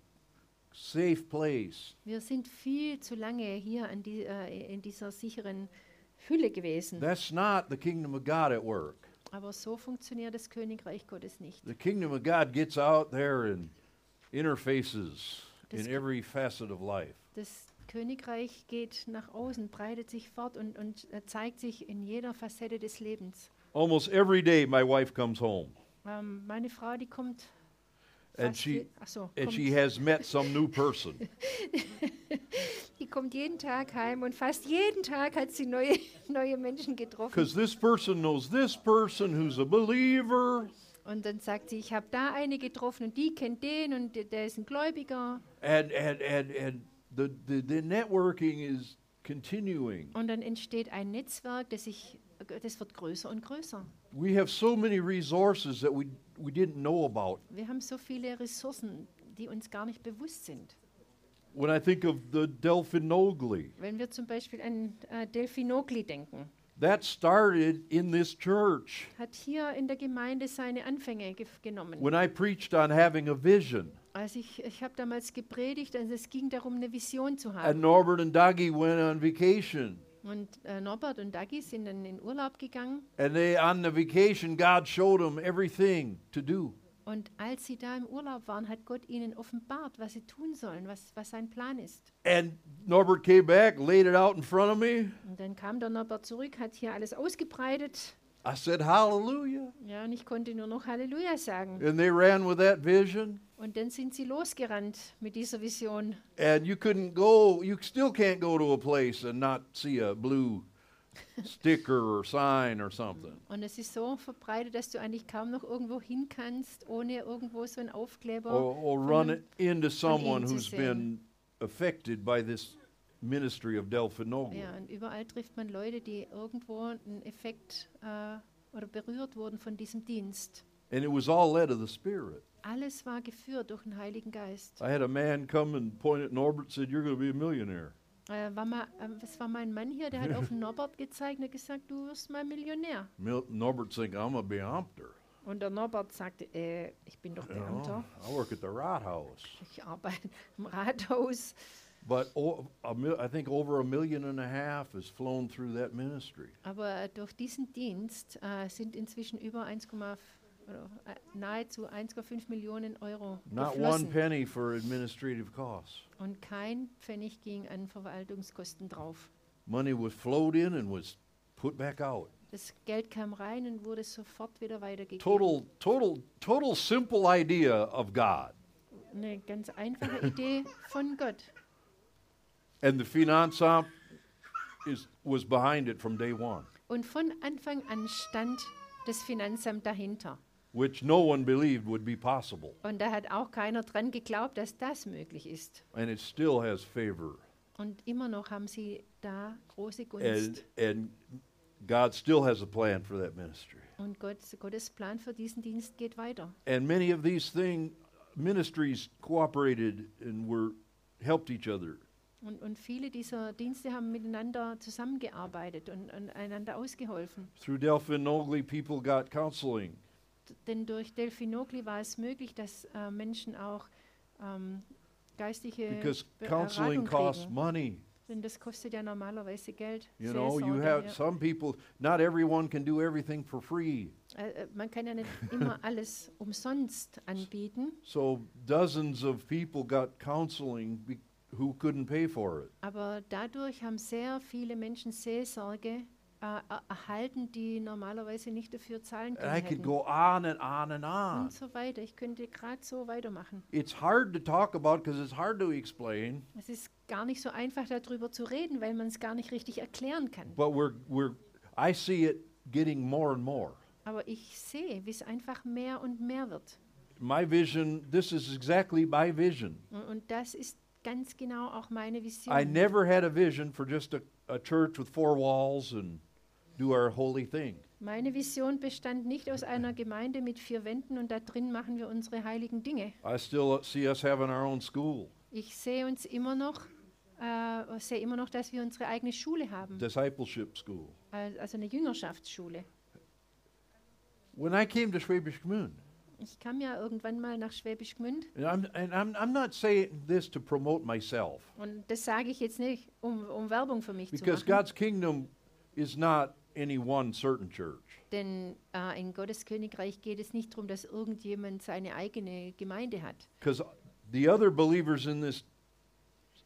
safe place. Wir sind viel zu lange hier die, äh, in dieser sicheren Hülle gewesen. That's not the kingdom of God at work. Aber so funktioniert das Königreich Gottes nicht. The kingdom of God gets out there and interfaces Das in every facet of life. Das Königreich geht nach außen, breitet sich fort und, und äh, zeigt sich in jeder Facette des Lebens. Almost every day, my wife comes home Ähm, meine Frau, die kommt. And she- je- ach so, and she has met some new person. die kommt jeden Tag heim und fast jeden Tag hat sie neue, neue Menschen getroffen. Because this person knows this person who's a believer. Und dann sagt sie, ich habe da eine getroffen und die kennt den und der, der ist ein Gläubiger. And, and, and, and the, the, the networking is continuing. Und dann entsteht ein Netzwerk, das, sich, das wird größer und größer. We have so many resources that we, we didn't know about. Wir haben so viele Ressourcen, die uns gar nicht bewusst sind. When I think of the Delphinogli, Wenn wir zum Beispiel an äh, Delphinogli denken, that started in this church. hat hier in der Gemeinde seine Anfänge genommen. When I preached on having a vision, Also ich, ich habe damals gepredigt, also es ging darum, eine Vision zu and haben. Norbert and Dagi went on vacation. Und äh, Norbert und Dagi sind dann in Urlaub gegangen. And they on the vacation, God showed them everything to do. Und als sie da im Urlaub waren, hat Gott ihnen offenbart, was sie tun sollen, was, was sein Plan ist. And Norbert came back, laid it out in front of me. Und dann kam der Norbert zurück, hat hier alles ausgebreitet. I said, Hallelujah. Ja, und ich konnte nur noch Halleluja sagen. And they ran with that vision. Und dann sind sie losgerannt mit dieser Vision. And you couldn't go, you still can't go to a place and not see a blue sticker or sign or something. Und es ist so verbreitet, dass du eigentlich kaum noch irgendwo hin kannst, ohne irgendwo so einen Aufkleber. Or, or run into someone who's been affected by this ministry of Delphinogle. Ja, und überall trifft man Leute, die irgendwo einen Effekt äh, oder berührt wurden von diesem Dienst. And it was all led of the Spirit. Alles war geführt durch den Heiligen Geist. I had a man come and point at Norbert and said, You're going to be a millionaire. Äh, war mal, äh, das war mein Mann hier, der hat auf Norbert gezeigt und gesagt, du wirst mal Millionär. Mil- Norbert's thinking, I'm a Beamter. Und der Norbert sagte, äh, ich bin doch You know, Beamter, I work at the Rathaus. ich arbeite im Rathaus. But o- a mil- I think over a million and a half has flown through that ministry. Aber durch diesen Dienst äh, sind inzwischen über 1,5 oder äh, nahezu 1,5 Millionen Euro Not one penny for administrative costs. Und kein Pfennig ging an Verwaltungskosten drauf. Money was flowed in and was put back out. Das Geld kam rein und wurde sofort wieder weitergegeben. Total, total, total simple idea of God. Eine ganz einfache Idee von Gott. And the Finanzamt is, was behind it from day one, Und von Anfang an stand das Finanzamt dahinter. which no one believed would be possible. Und da hat auch keiner dran geglaubt, dass das möglich ist. And it still has favor. Und immer noch haben sie da große And, Gunst. and God still has a plan for that ministry. Und Gott, Gottes Plan für diesen Dienst geht weiter. And many of these thing ministries cooperated and were helped each other. Und, und viele dieser Dienste haben miteinander zusammengearbeitet und, und einander ausgeholfen. Through Delphin Nogli, people got counseling. Denn durch Delphinogli war es möglich, dass äh, Menschen auch ähm, geistige Because Be- counseling costs money. Denn das kostet ja normalerweise Geld. You know, you have ja. some people, not everyone can do everything for free. Äh, äh, Man kann ja nicht immer alles umsonst anbieten, So dozens of people got counseling who couldn't pay for it. aber dadurch haben sehr viele Menschen Seelsorge äh, er- erhalten, die normalerweise nicht dafür zahlen And I können. could Hätten. go on and on and on. Und so weiter. Ich könnte gerade so weitermachen. It's hard to talk about because it's hard to explain, Es ist gar nicht so einfach, darüber zu reden, weil man es gar nicht richtig erklären kann. but we're, we're, I see it getting more and more. Aber ich sehe, wie es einfach mehr und mehr wird. My vision, this is exactly my vision. Und, und das ist ganz genau auch meine Vision. I never had a vision for just a, a church with four walls and do our holy thing. Meine Vision bestand nicht aus einer Gemeinde mit vier Wänden und da drin machen wir unsere heiligen Dinge. I still see us having our own school, Ich sehe uns immer noch, äh, sehe immer noch, dass wir unsere eigene Schule haben, discipleship school. Al- also eine Jüngerschaftsschule. When I came to Schwäbisch Gmünd, Ich kam ja irgendwann mal nach Schwäbisch Gmünd and I'm, and I'm, I'm not saying this to promote myself, und das sage ich jetzt nicht, um, um Werbung für mich zu because machen. God's kingdom is not any one certain church. Denn äh, in Gottes Königreich geht es nicht darum, dass irgendjemand seine eigene Gemeinde hat. Because the other believers in this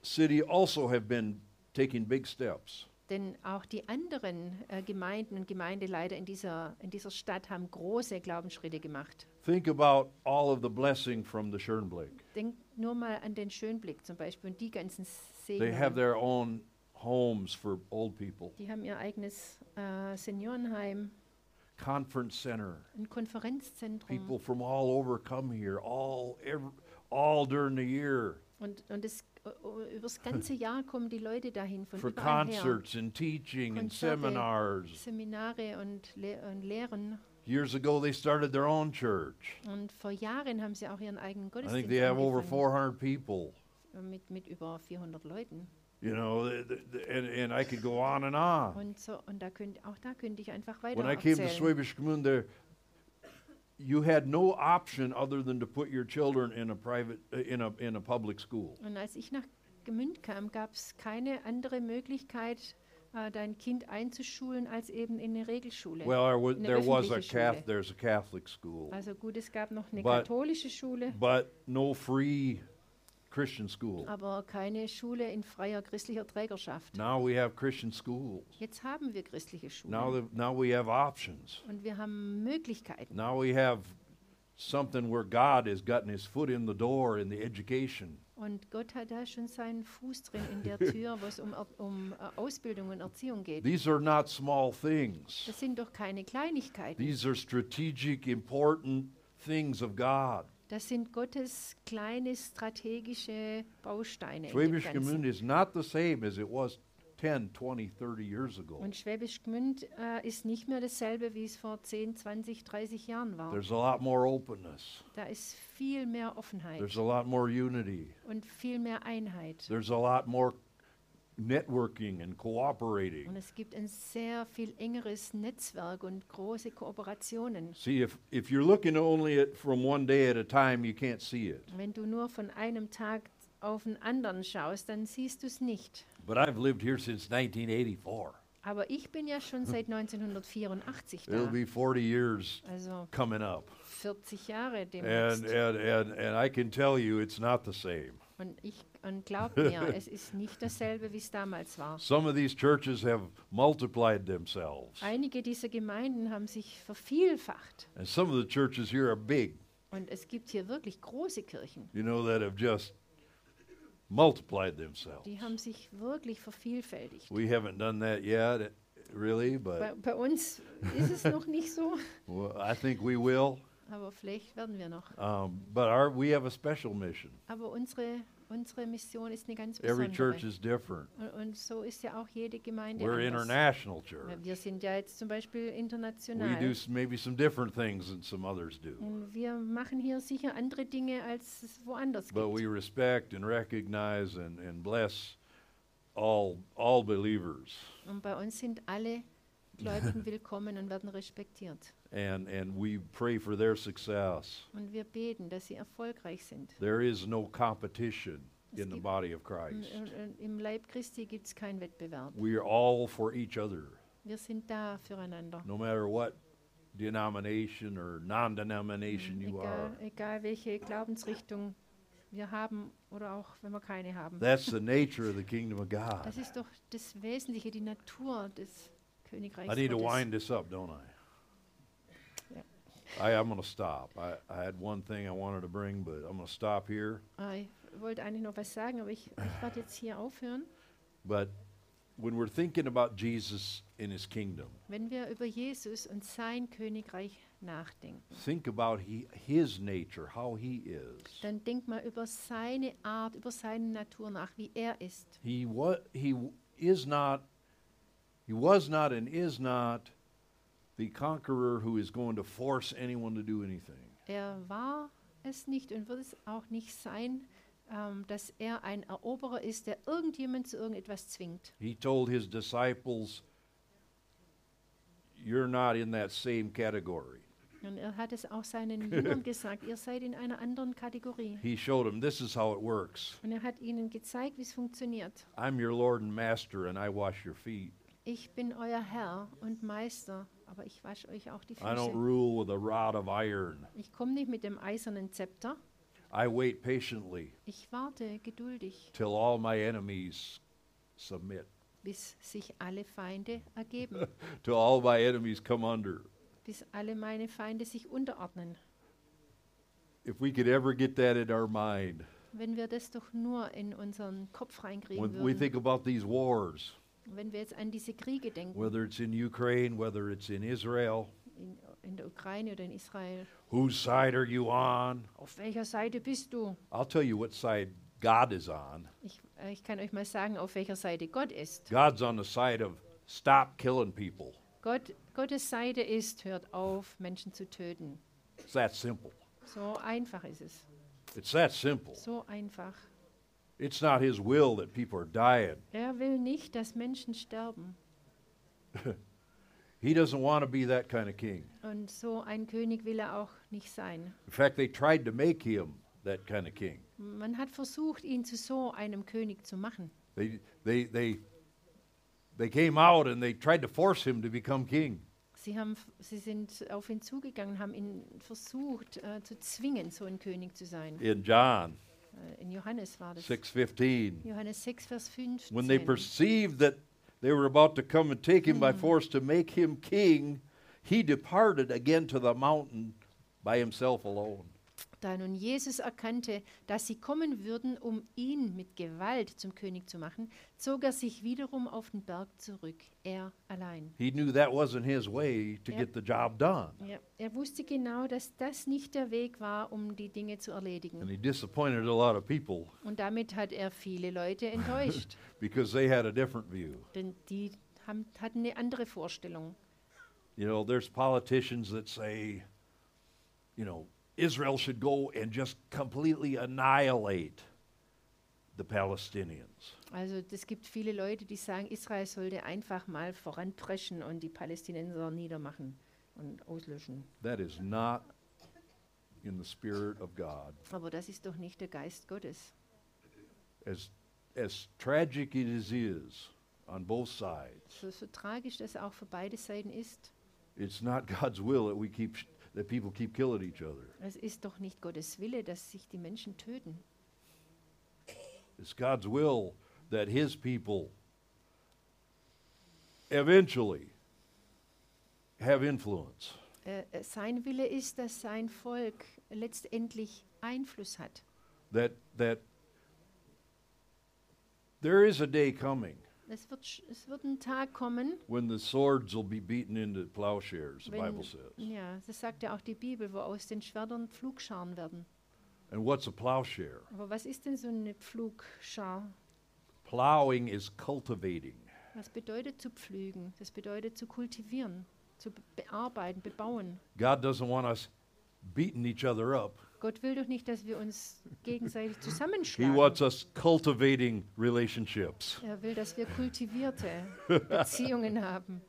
city also have been taking big steps. Denn auch die anderen äh, Gemeinden und Gemeindeleiter in dieser, in dieser Stadt haben große Glaubensschritte gemacht. Think about all of the blessing from the Schönblick. Denk nur mal an den Schönblick zum Beispiel und die ganzen They have their own homes for old people, Die haben ihr eigenes äh, Seniorenheim, conference center. ein Konferenzzentrum. People from all over come here, all every, all during the year Und, und äh, über das ganze Jahr kommen die Leute dahin von for überall her. concerts and teaching and Konzerte. seminars. Seminare und, Le und Lehren. Years ago, they started their own church. Und vor Jahren haben sie auch ihren eigenen I think Gottesdienst they have over angefangen, 400 people. mit, mit über 400 Leuten. You know, th- th- th- and, and I could go on and on. Und, so, und da könnt, auch da könnte ich einfach weiter When I came to erzählen. Schwäbisch Gmünd, there, you had no option other than to put your children in a private, uh, in a, in a public school. Und als ich nach Gemünd kam, gab es keine andere Möglichkeit, äh, dein Kind einzuschulen, als eben in eine Regelschule. Well, there was, there was a öffentliche Cath, there's a Catholic school, Also gut, es gab noch eine But- katholische Schule, but no free Christian school. aber keine Schule in freier christlicher Trägerschaft. Now we have Christian schools. Jetzt haben wir christliche Schulen Now, the, now we have options. und wir haben Möglichkeiten. Now we have something where God has gotten his foot in the door in the education. Und Gott hat da schon seinen Fuß drin in der Tür, wo es um, um äh, Ausbildung und Erziehung geht. These are not small things. Das sind doch keine Kleinigkeiten. These are strategic, important things of God. Das sind Gottes kleine strategische Bausteine. Schwäbisch. Gmünd is not the same as it was 10, 20, 30 years ago. Und Schwäbisch Gmünd äh, ist nicht mehr dasselbe, wie es vor 10, 20, 30 Jahren war. There's a lot more openness. Da ist viel mehr Offenheit There's a lot more unity. und viel mehr Einheit. There's a lot more networking and cooperating. Und es gibt ein sehr viel engeres Netzwerk und große Kooperationen. See, if, if you're looking only at from one day at a time, you can't see it. Wenn du nur von einem Tag auf den anderen schaust, dann siehst du es nicht. But I've lived here since 1984. Aber ich bin ja schon seit 1984 It'll da. be 40 years Also coming up. 40 Jahre And, demnächst. and, and, and I can tell you it's not the same. Und, ich, und glaub mir, es ist nicht dasselbe, wie es damals war. Some of these churches have multiplied themselves. Einige dieser Gemeinden haben sich vervielfacht. And some of the churches here are big, Und es gibt hier wirklich große Kirchen. you know, that have just multiplied themselves. Die haben sich wirklich vervielfältigt. We haven't done that yet, really, Bei, but bei uns ist es noch nicht so, well, I think we will. aber vielleicht werden wir noch. Um, but our, we have a special mission. Aber unsere, unsere Mission ist eine ganz Every besondere. church is different. Und, und so ist ja auch jede Gemeinde We're anders. international church. Wir sind ja jetzt zum Beispiel We international. do s- maybe some different things than some others do. Und wir machen hier sicher andere Dinge, als es woanders But we gibt. respect and recognize and, and bless all, all believers. Und bei uns sind alle Gläubigen willkommen und werden respektiert. And, and we pray for their success. Und wir beten, dass sie erfolgreich sind. There is no competition Es in the body of Christ. Im Leib Christi gibt es keinen Wettbewerb. We are all for each other, Wir sind da füreinander. no matter what denomination or non denomination mm, you are. Egal, egal welche Glaubensrichtung wir haben oder auch wenn wir keine haben. That's the nature of the kingdom of God. Das ist doch das Wesentliche, die Natur des Königreichs I need to wind this up, don't I? I, I'm going to stop. I, I had one thing I wanted to bring, but I'm going to stop here. Ich wollte eigentlich noch was sagen, aber ich, ich werde jetzt hier aufhören. But when we're thinking about Jesus in his kingdom, Wenn wir über Jesus und sein Königreich nachdenken, think about he, his nature, how he is. dann denk mal über seine Art, über seine Natur nach, wie er ist. He, wa- he w- is not, he was not and is not the conqueror who is going to force anyone to do anything. Er war es nicht und wird es auch nicht sein, ähm, dass er ein Eroberer ist, der irgendjemand zu irgendetwas zwingt. He told his disciples, You're not in that same category. Und er hat es auch seinen Jüngern gesagt, ihr seid in einer anderen Kategorie. He showed them, This is how it works. Und er hat ihnen gezeigt, wie es funktioniert. I'm your Lord and Master, and I wash your feet. Ich bin euer Herr und Meister, aber ich wasche euch auch die I don't Füße. rule with a rod of iron. Ich komme nicht mit dem eisernen Zepter. I wait patiently Ich warte geduldig, till all my enemies submit, bis sich alle Feinde ergeben, till all my enemies come under. bis alle meine Feinde sich unterordnen. If we could ever get that in our mind, Wenn wir das doch nur in unseren Kopf reinkriegen when we würden, think about these wars, wenn wir jetzt an diese Kriege denken, whether it's in Ukraine, whether it's in Israel, in, in der Ukraine oder in Israel, whose side are you on? auf welcher Seite bist du? I'll tell you what side God is on. Ich, äh, ich kann euch mal sagen, auf welcher Seite Gott ist. God's on the side of stop killing people. Gott, Gottes Seite ist, hört auf, Menschen zu töten. It's that simple. So einfach ist es. It's that simple. So einfach. It's not His will that people are dying. Er will nicht, dass Menschen sterben. He doesn't want to be that kind of king. Und so ein König will er auch nicht sein. In fact, they tried to make him that kind of king. Man hat versucht, ihn zu so einem König zu machen. They, they, they, they came out and they tried to force him to become king. Sie, haben, sie sind auf ihn zugegangen, haben ihn versucht äh, zu zwingen, so ein König zu sein. In John in Johannes war das. 6:15, Johannes 6, Vers 15. when they perceived that they were about to come and take him by Mm. force to make him king, he departed again to the mountain by himself alone. Da nun Jesus erkannte, dass sie kommen würden, um ihn mit Gewalt zum König zu machen, zog er sich wiederum auf den Berg zurück, er allein. He knew that wasn't his way to Yep. get the job done. Ja, er wusste genau, dass das nicht der Weg war, um die Dinge zu And erledigen. he disappointed a lot of people Und damit hat er viele Leute enttäuscht, because they had a different view. denn die haben, hatten eine andere Vorstellung. You know, there's politicians that say, you know, Israel should go and just completely annihilate the Palestinians. Also es gibt viele Leute, die sagen, Israel sollte einfach mal voranpreschen und die Palästinenser niedermachen und auslöschen. That is not in the spirit of God. Aber das ist doch nicht der Geist Gottes. As, as tragic it is, on both sides, So, so tragisch das auch für beide Seiten ist, it's not God's will that we keep that people keep killing each other. es ist doch nicht Gottes Wille, dass sich die Menschen töten. It's God's will that His people eventually have influence. Äh, äh, sein Wille ist, dass sein Volk letztendlich Einfluss hat. That that there is a day coming Es wird, es wird ein Tag kommen, when the swords will be beaten into plowshares. The Bible says. ja, das sagt ja auch die Bibel, wo aus den Schwertern Pflugscharen werden. And what's a plowshare? Aber was ist denn so eine Pflugschar? Plowing is cultivating. Was bedeutet zu pflügen? Das bedeutet zu kultivieren, zu be bearbeiten, bebauen. God doesn't want us beating each other up. Gott will doch nicht, dass wir uns gegenseitig He zusammenschlagen. wants us cultivating relationships, Er will, dass wir kultivierte Beziehungen haben,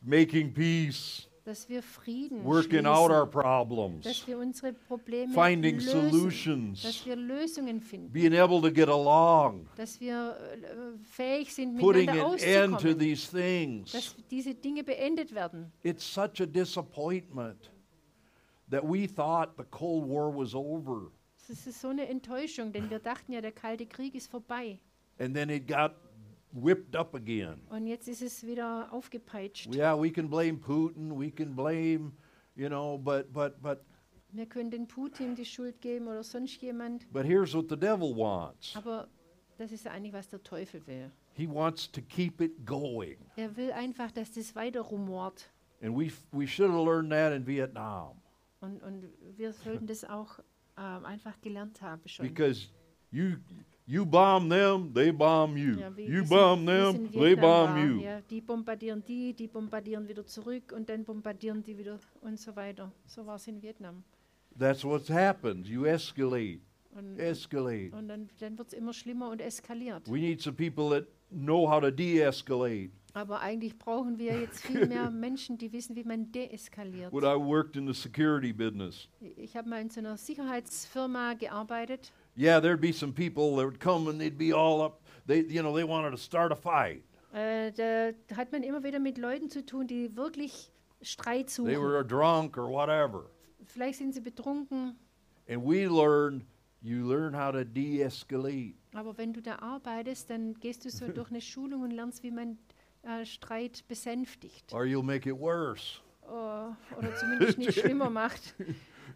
making peace, dass wir Frieden working out our schließen, problems, dass wir unsere Probleme finding lösen, solutions, dass wir Lösungen finden, being able to get along, dass wir äh, fähig sind, putting miteinander an end to these things. dass diese Dinge beendet werden. It's such a disappointment that we thought the Cold War was over, Es ist so eine Enttäuschung, denn wir dachten ja, der Kalte Krieg ist vorbei. and then it got whipped up again. Und jetzt ist es wieder aufgepeitscht. Yeah, we can blame Putin, we can blame, you know, but but but Wir können den Putin die Schuld geben oder sonst jemand. but here's what the devil wants. Aber das ist ja eigentlich, was der Teufel will. He wants to keep it going. Er will einfach, dass das weiter rumort. And we we should have learned that in Vietnam Und, und wir sollten das auch ähm, einfach gelernt haben schon. because you you bomb them, they bomb you. Ja, you bomb them, they bomb you. Ja, die bombardieren die, die bombardieren wieder zurück und dann bombardieren die wieder und so weiter. So war es in Vietnam. That's what happens. You escalate, Und, escalate. und dann, dann wird es immer schlimmer und eskaliert. We need some people that know how to de-escalate. Aber eigentlich brauchen wir jetzt viel mehr Menschen, die wissen, wie man deeskaliert. I worked in the security business, Ich habe mal in so einer Sicherheitsfirma gearbeitet. yeah, there'd be some people that would come and they'd be all up. They, you know, they wanted to start a fight. Äh, da hat man immer wieder mit Leuten zu tun, die wirklich Streit They suchen. were drunk or whatever. Vielleicht sind sie betrunken, And we learned, you learn how to de-escalate. aber wenn du da arbeitest, dann gehst du so durch eine Schulung und lernst, wie man äh, Streit besänftigt or you'll make it worse. oh, oder zumindest nicht schlimmer macht.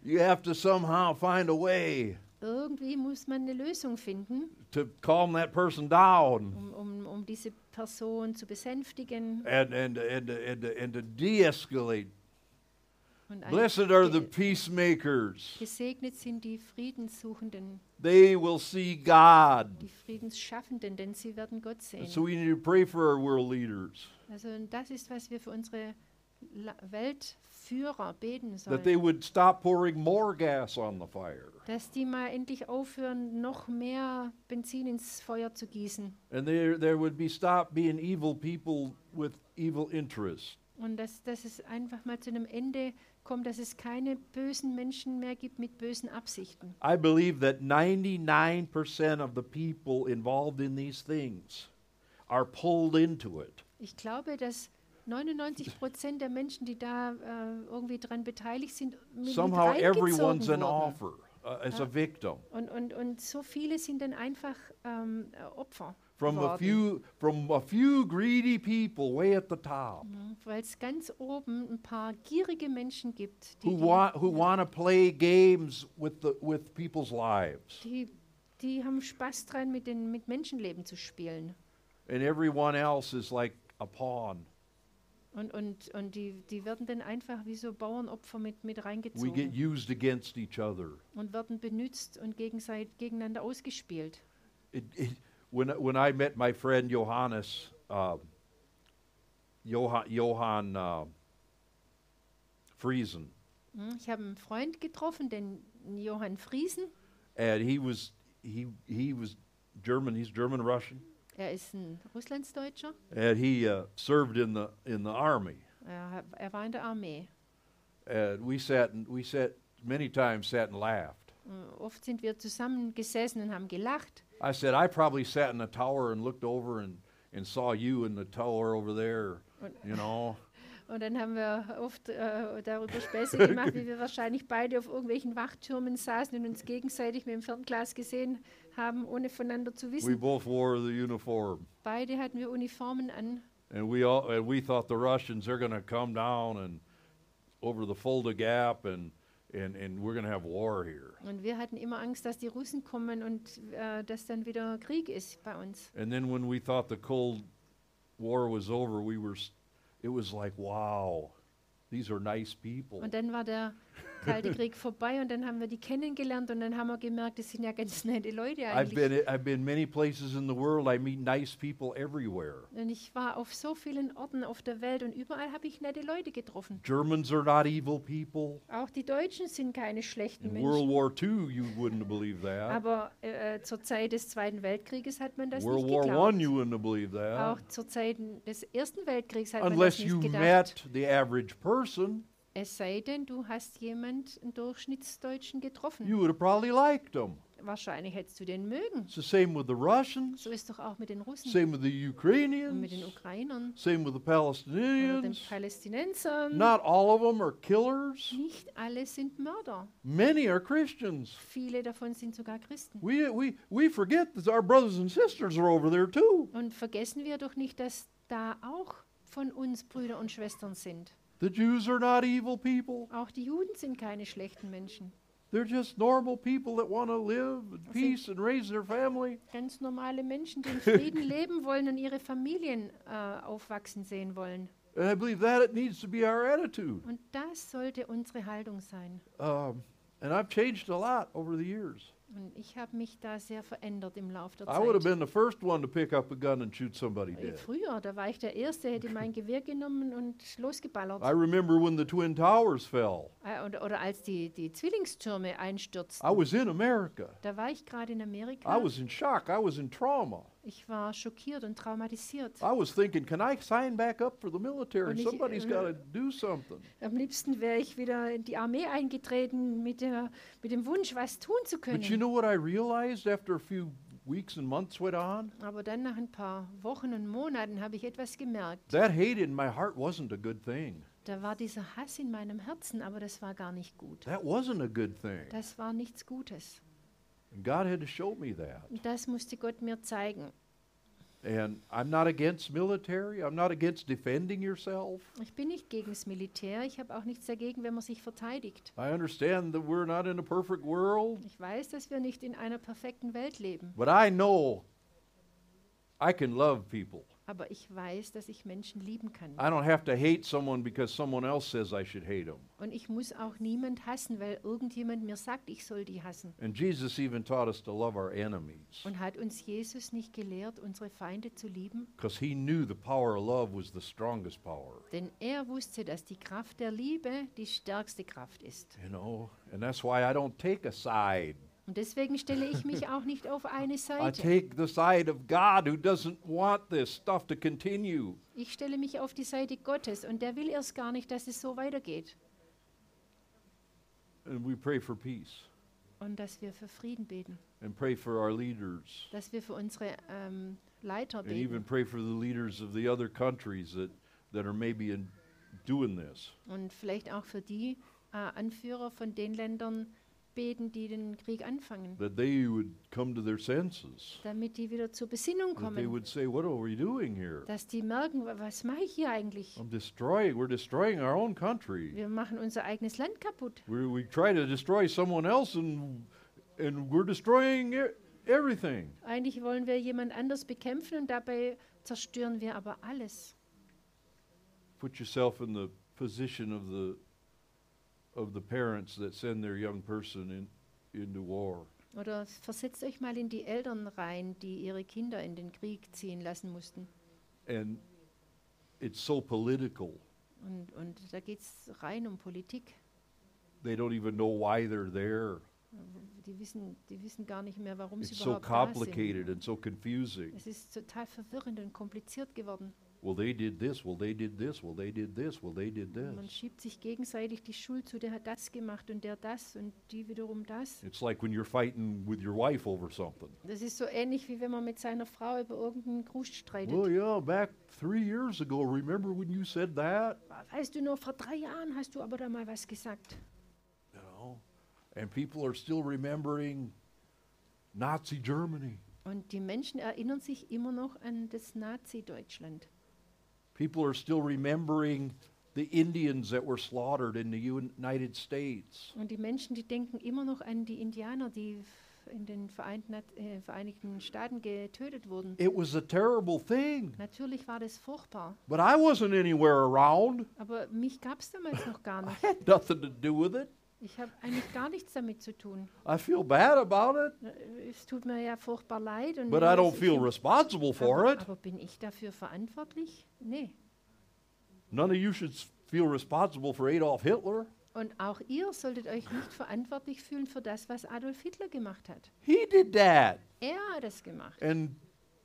You have to somehow find a way Irgendwie muss man eine Lösung finden, to calm that person down um, um, um diese Person zu besänftigen. and, and, and, and, and to de escalate. Und ein- Blessed are the peacemakers, Gesegnet sind die Friedenssuchenden, they will see God. die Friedensschaffenden, denn sie werden Gott sehen. And so we need to pray for our world leaders Also das ist, was wir für unsere La Weltführer beten that they sollen. would stop pouring more gas on the fire Dass die mal endlich aufhören, noch mehr Benzin ins Feuer zu gießen. and there, there would be stop being evil people with evil interests. Und dass, dass es einfach mal zu einem Ende kommt, dass es keine bösen Menschen mehr gibt mit bösen Absichten. I believe that 99% of the people involved in these things are pulled into it. Ich glaube, dass 99 Prozent der Menschen, die da äh, irgendwie dran beteiligt sind, mit, Somehow everyone's an offer, as a victim Und, und, und so viele sind dann einfach ähm, äh, Opfer. from a few from a few greedy people way at the top Weil es ganz oben ein paar gierige Menschen gibt, die, who die, want who want to play games with the with people's lives, die, die haben Spaß dran, mit, den, mit Menschenleben zu spielen. and everyone else is like a pawn. Und, und, und die, die werden dann einfach wie so Bauernopfer mit, mit We get reingezogen used against each other. und werden benützt und gegenseitig gegeneinander ausgespielt. It, it, when when I met my friend Johannes, um, Johann, Johann uh, Friesen, Hm, Ich habe einen Freund getroffen, den Johann Friesen. and he was he he was German. He's German Russian, Er ist ein Russlandsdeutscher. and he uh, served in the in the army. Er, er war in der Armee. And we sat and we sat many times sat and laughed. Äh, Oft sind wir zusammen gesessen und haben gelacht. I said I probably sat in the tower and looked over and and saw you in the tower over there. You know. Und dann haben wir oft äh, darüber Späße gemacht, wie wir wahrscheinlich beide auf irgendwelchen Wachtürmen saßen und uns gegenseitig mit dem Fernglas gesehen haben, ohne voneinander zu We wissen. both wore the uniform. Beide hatten wir Uniformen an. And we all and we thought the Russians they're going to come down and over the Fulda Gap and and and we're going to have war here. Und wir hatten immer Angst, dass die Russen kommen und äh, dass dann wieder Krieg ist bei uns. And then when we thought the Cold War was over, we were s- it was like wow, these are nice people. Und dann war der Kalte Krieg vorbei und dann haben wir die kennengelernt und dann haben wir gemerkt, das sind ja ganz nette Leute I've been eigentlich. I've been many places in the world. I meet nice people everywhere. Und ich war auf so vielen Orten auf der Welt und überall habe ich nette Leute getroffen. Germans are not evil people. Auch die Deutschen sind keine schlechten In World Menschen. War II, you wouldn't have believed that. Aber äh, zur Zeit des Zweiten Weltkrieges hat man das World nicht War geglaubt. One, you wouldn't have believed that. Auch zur Zeit des Ersten Weltkriegs hat man Unless das you nicht gedacht. met the average person, Es sei denn, du hast jemand, einen Durchschnittsdeutschen getroffen. you would have probably liked them. Wahrscheinlich hättest du den mögen. It's the same with the Russians, So ist doch auch mit den Russen same with the und Ukrainians, mit den Ukrainern same with the oder den Palestinians. Palästinensern. Not all of them are killers. Nicht alle sind Mörder. Many are Christians. Viele davon sind sogar Christen. We, we, we forget that our brothers and sisters are over there too. Und vergessen wir doch nicht, dass da auch von uns Brüder und Schwestern sind. The Jews are not evil people. Auch die Juden sind keine schlechten Menschen. They're just normal people that want to live in peace and raise their family. Ganz normale Menschen, die in Frieden leben wollen und ihre Familien äh, aufwachsen sehen wollen. And I believe that it needs to be our attitude. Und das sollte unsere Haltung sein. Um, and I've changed a lot over the years. Und ich habe mich da sehr verändert im Laufe der I would have Zeit. been the first one to pick up a gun and shoot somebody Äh, dead. Früher, da war ich der Erste, hätte mein Gewehr genommen und losgeballert. I remember when the Twin Towers fell. Äh, oder, oder als die, die Zwillingstürme I einstürzten. was in America. Da war ich gerade in Amerika. I was in shock. I was in trauma. Ich war schockiert und traumatisiert. I was thinking, can I sign back up for the military? Ich, Somebody's äh, got to do something. Am liebsten wäre ich wieder in die Armee eingetreten mit, der, mit dem Wunsch, was tun zu können. But you know what I realized after a few weeks and months went on? Aber dann nach ein paar Wochen und Monaten habe ich etwas gemerkt. That hate in my heart wasn't a good thing. Da war dieser Hass in meinem Herzen, aber das war gar nicht gut. That wasn't a good thing. Das war nichts Gutes. God had to show me that. Das musste Gott mir zeigen. And I'm not against military. I'm not against defending yourself. Ich bin nicht gegen das Militär. Ich habe auch nichts dagegen, wenn man sich verteidigt. I understand that we're not in a perfect world, Ich weiß, dass wir nicht in einer perfekten Welt leben. but I know I can love people. Aber ich weiß, dass ich Menschen lieben kann. I don't have to hate someone because someone else says I should hate them. Und ich muss auch niemand hassen, weil irgendjemand mir sagt, ich soll die hassen. And Jesus even taught us to love our enemies Und hat uns Jesus nicht gelehrt, unsere Feinde zu lieben? because he knew the power of love was the strongest power. Denn er wusste, dass die Kraft der Liebe die stärkste Kraft ist. You know, and that's why I don't take a side. Und deswegen stelle ich mich auch nicht auf eine I Seite. take the side of God who doesn't want this stuff to continue. Ich stelle mich auf die Seite Gottes und der will erst gar nicht, dass es so weitergeht. And we pray for peace Und dass wir für Frieden beten, and pray for our leaders dass wir für unsere ähm, Leiter and even beten pray for the leaders of the other countries that, that are maybe in doing this. und vielleicht auch für die äh, Anführer von den Ländern, beten, die den Krieg anfangen, that they would come to their senses. damit die wieder zur Besinnung That they kommen, would say, What are we doing here? dass die merken, wa- was mache ich hier eigentlich? I'm destroying, we're destroying our own country. Wir machen unser eigenes Land kaputt. We, we try to destroy someone else and, and we're destroying e- everything. Eigentlich wollen wir jemand anders bekämpfen und dabei zerstören wir aber alles. Put yourself in the position of the, of the parents that send their young person in, into war. Oder versetzt euch mal in die Eltern rein, die ihre Kinder in den Krieg ziehen lassen mussten. And it's so political. Und, und da geht es rein um Politik. They don't even know why they're there. Die wissen, die wissen gar nicht mehr, warum sie It's so überhaupt da sind. and so confusing. Es ist total verwirrend und kompliziert geworden. Well, they did this, well, they did this, well, they did this, well, they did Man this. schiebt sich gegenseitig die Schuld zu, der hat das gemacht und der das und die wiederum das. It's like when you're fighting with your wife over something. Das ist so ähnlich, wie wenn man mit seiner Frau über irgendeinen Krust streitet. Well, yeah, back three years ago, remember when you said that? Weißt du noch, vor drei Jahren hast du aber da mal was gesagt. You know? And people are still remembering Nazi Germany. Und die Menschen erinnern sich immer noch an das Nazi-Deutschland. People are still remembering the Indians that were slaughtered in the United States. Und die Menschen, die denken immer noch an die Indianer, die in den Vereinten, äh, Vereinigten Staaten getötet wurden. It was a terrible thing, Natürlich war das furchtbar, but I wasn't anywhere around. aber mich gab es damals noch gar I had nothing to do with it. Ich habe eigentlich gar nichts damit zu tun. I feel bad about it, Es tut mir ja furchtbar leid. Und but I don't ich feel responsible for aber, it. aber bin ich dafür verantwortlich? Nee. None of you should s- feel responsible for Adolf Hitler. Und auch ihr solltet euch nicht verantwortlich fühlen für das, was Adolf Hitler gemacht hat. He did that Er hat es gemacht and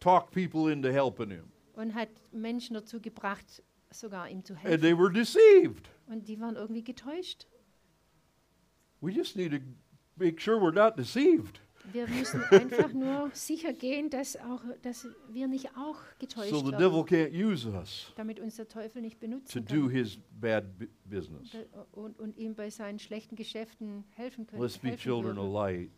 talked people into helping him. und hat Menschen dazu gebracht, sogar ihm zu And helfen. they were deceived. Und die waren irgendwie getäuscht. We just need to make sure we're not deceived Wir müssen einfach nur sicher gehen, dass, auch, dass wir nicht auch getäuscht so the werden, devil can't use us damit uns der Teufel nicht to benutzen do kann his bad bu- business. Und, und ihm bei seinen schlechten Geschäften helfen können. Let's be helfen children of light.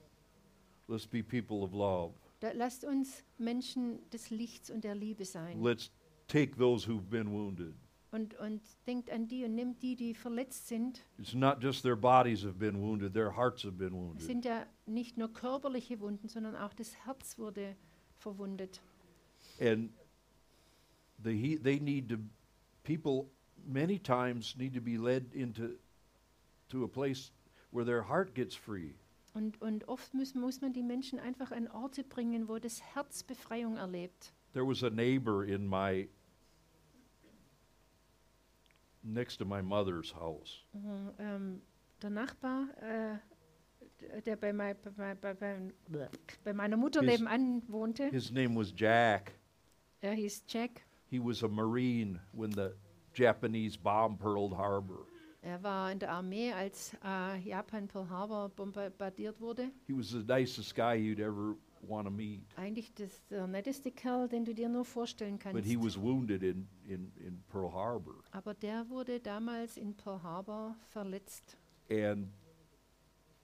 Let's be people of love. Da, lasst uns Menschen des Lichts und der Liebe sein. Let's take those who've been wounded. Und, und denkt an die und nimmt die, die verletzt sind. It's not just their bodies have been wounded, their hearts have been Es wounded. sind ja nicht nur körperliche Wunden, sondern auch das Herz wurde verwundet. And the, he, they need to, people many times need to be led into to a place where their heart gets free. Und, und oft muss, muss man die Menschen einfach an Orte bringen, wo das Herz Befreiung erlebt. There was a neighbor in my, next to my mother's house. Mhm, ähm, der Nachbar, äh, der bei, mei, bei, mei- bei, bei, bei meiner Mutter His- nebenan wohnte, His name was Jack. er hieß Jack. He was a Marine when the Japanese bombed Pearl Harbor. Er war in der Armee, als äh, Japan Pearl Harbor bombardiert wurde. He was the nicest guy you'd ever want to meet. Eigentlich das, der netteste Kerl, den du dir nur vorstellen kannst. But he was wounded in, in, in Pearl Harbor. Aber der wurde damals in Pearl Harbor verletzt. And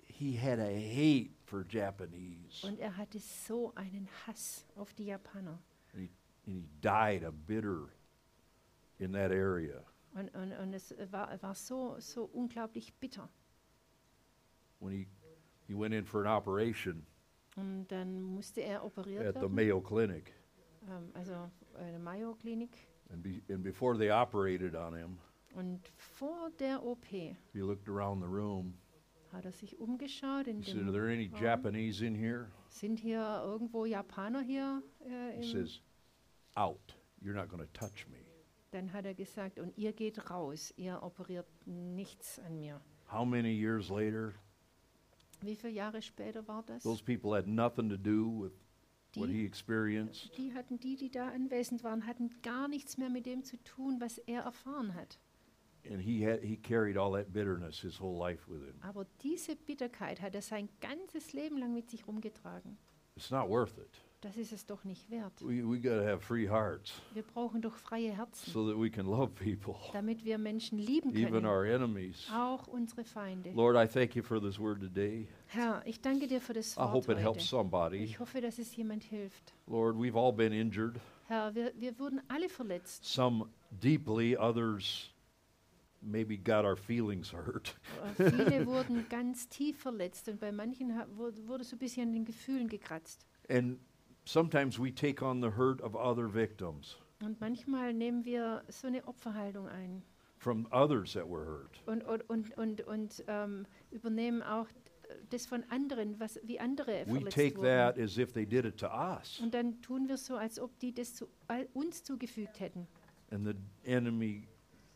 he had a hate for Japanese. Und er hatte so einen Hass auf die Japaner. And he, and he died a bitter in that area. Und, und, und es war, war so, so unglaublich bitter. When he, he went in for an operation Und dann musste er operiert at the werden. Mayo Clinic. ähm, also eine Mayo-Klinik. And, be, and before they operated on him, Und vor der OP he looked around the room. hat er sich umgeschaut. In He said, Are dem, there any. Japanese in here? sind hier irgendwo Japaner hier? Äh, He im, says, Out. You're not going to touch me. dann hat er gesagt, und ihr geht raus, ihr operiert nichts an mir. How many years later, Wie viele Jahre später war das? those people had nothing to do with what he Die, experienced. die hatten, die, die da anwesend waren, hatten gar nichts mehr mit dem zu tun, was er erfahren hat. And he, had, he carried all that bitterness his whole life with him. Aber diese Bitterkeit hat er sein ganzes Leben lang mit sich rumgetragen. It's not worth it. Das ist es doch nicht wert. We, we got to have free hearts Wir brauchen doch freie Herzen, so that we can love people, damit wir Menschen lieben even können, our enemies. auch unsere Feinde. Lord, I thank you for this word today. Herr, ich danke dir für das I Wort hope it helps heute. somebody. Ich hoffe, dass es jemand hilft. Lord, we've all been injured, Herr, wir, wir wurden alle verletzt. some deeply, others maybe got our feelings hurt. Äh, Viele wurden ganz tief verletzt und bei manchen ha- wurde so ein bisschen an den Gefühlen gekratzt. And sometimes we take on the hurt of other victims Und manchmal nehmen wir so eine Opferhaltung ein from others that were hurt. und, und, und, und, und ähm, übernehmen auch das von anderen, was, wie andere We verletzt take wurden. that as if they did it to us, Und dann tun wir so, als ob die das zu, all, uns zugefügt hätten. and the enemy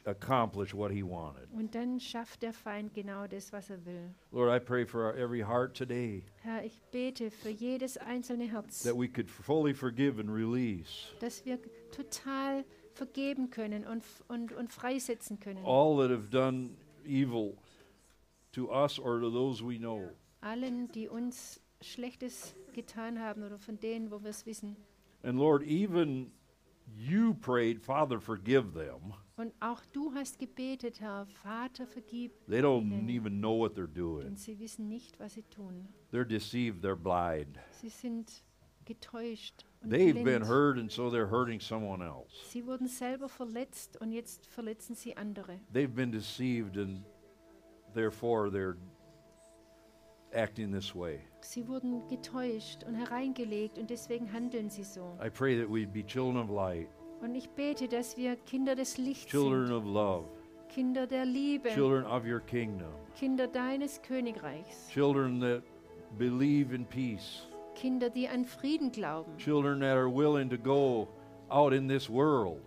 accomplished what he wanted. Und dann schafft der Feind genau das, was er will. Lord, I pray for our, every heart today Herr, ich bete für jedes einzelne Herz, that we could fully forgive and release dass wir total vergeben können und, f- und, und freisetzen können. all that have done evil to us or to those we know. Allen, die uns Schlechtes getan haben oder von denen, wo wir es wissen. And Lord, even you prayed, Father, forgive them. Und auch du hast gebetet, Herr, Vater, vergib, They don't Ihnen. even know what they're doing. denn sie wissen nicht, was sie tun. They're deceived, they're blind. Sie sind getäuscht und They've blind. been hurt, and so they're hurting someone else. Sie wurden selber verletzt und jetzt verletzen sie andere. They've been deceived, and therefore they're acting this way. Sie wurden getäuscht und hereingelegt und deswegen handeln sie so. I pray that we'd be children of light, Und ich bete, dass wir Kinder des Lichts children sind, of love, Kinder der Liebe, children of your kingdom, Kinder deines Königreichs, children that believe in peace, Kinder, die an Frieden glauben, children that are willing to go out in this world,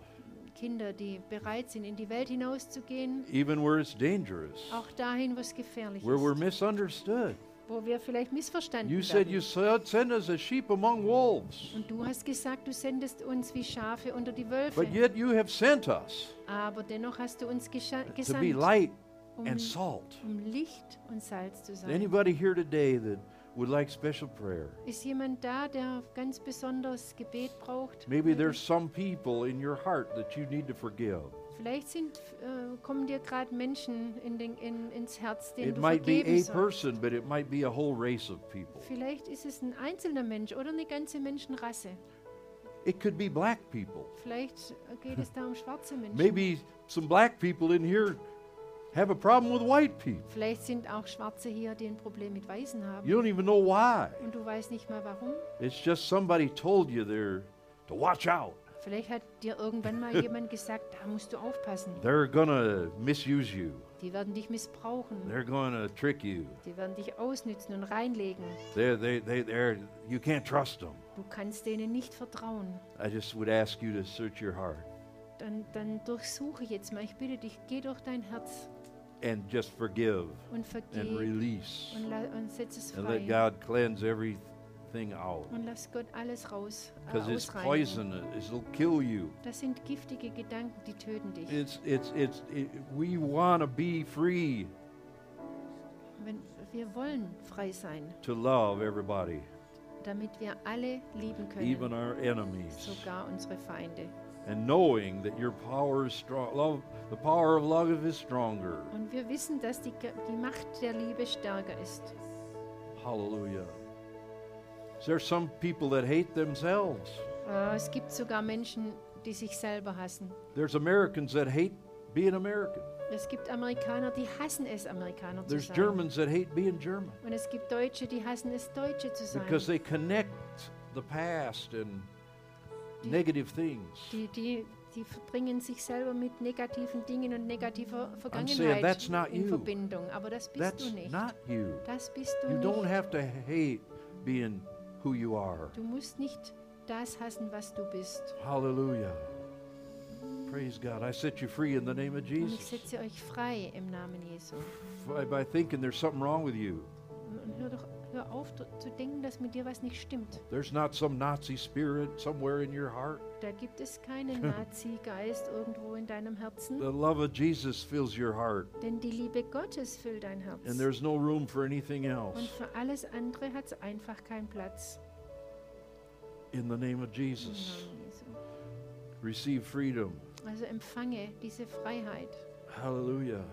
Kinder, die bereit sind, in die Welt hinauszugehen, even where it's dangerous, auch dahin, wo es gefährlich where we're ist, misunderstood. Wo wir vielleicht missverstanden You said you send us as sheep among wolves, Und du hast gesagt, du sendest uns wie Schafe unter die Wölfe. but yet you have sent us Aber dennoch hast du uns gescha- to be gesandt, light um, and salt. um Licht und Salz zu sein. Anybody here today that would like special prayer? Ist jemand da, der ganz besonders Gebet braucht? Maybe there's some people in your heart that you need to forgive. Vielleicht sind, äh, kommen dir gerade Menschen in den, in, ins Herz, denen It du might be vergeben a sollst. person, but it might be a whole race of people. Vielleicht ist es ein einzelner Mensch oder eine ganze Menschenrasse. It could be black people. Vielleicht äh, geht es da um schwarze Menschen. Maybe some black people in here have a problem with white people. Vielleicht sind auch Schwarze hier, die ein Problem mit Weißen haben. You don't even know why. Und du weißt nicht mal warum. It's just somebody told you there to watch out. Vielleicht hat dir irgendwann mal jemand gesagt, da musst du aufpassen. They're gonna misuse you. Die werden dich missbrauchen. They're gonna trick you. Die werden dich ausnützen und reinlegen. They're, they, they, they're, you can't trust them. Du kannst denen nicht vertrauen. I just would ask you to search your heart Dann, dann durchsuche jetzt mal. Ich bitte dich, geh durch dein Herz and just forgive und and vergeh release und, und setz es and let frei. God cleanse everything out. Und lass Gott alles raus, äh, Because it's ausreinigen. poison, it'll kill you. Das sind giftige Gedanken, die töten dich. It's, it's, it's, it, we want to be free Wenn, wir wollen frei sein, to love everybody, damit wir alle lieben even können, our enemies. sogar unsere Feinde. And knowing that your power is strong, love, the power of love is stronger. Und wir wissen, dass die, die Macht der Liebe stärker ist. Hallelujah. There's some people that hate themselves. Äh, es gibt sogar Menschen, die sich selber hassen. There's Americans that hate being American. Es gibt Amerikaner, die hassen es, Amerikaner zu There's sein. Germans that hate being German Und es gibt Deutsche, die hassen es, Deutsche zu sein. because they connect the past and negative things. Die, die, die verbringen sich selber mit negativen Dingen und negativer Vergangenheit that's not in you. Verbindung. Aber das bist That's du nicht. not you. Das bist du You don't nicht. have to hate being who you are. Du musst nicht das hassen, was du bist. Hallelujah. Praise God. I set you free in the name of Und ich Jesus. setze euch frei im Namen Jesu. By, by thinking there's something wrong with you. Und hör doch hör auf zu denken, dass mit dir was nicht stimmt. There's not some Nazi spirit somewhere in your heart. Da gibt es keinen Nazi-Geist irgendwo in deinem The Herzen. love of Jesus fills your heart, Denn die Liebe Gottes füllt dein Herz. and there's no room for anything Und else. für alles andere hat es einfach keinen Platz. in the name of Jesus. Receive freedom. Also empfange diese Freiheit. Hallelujah.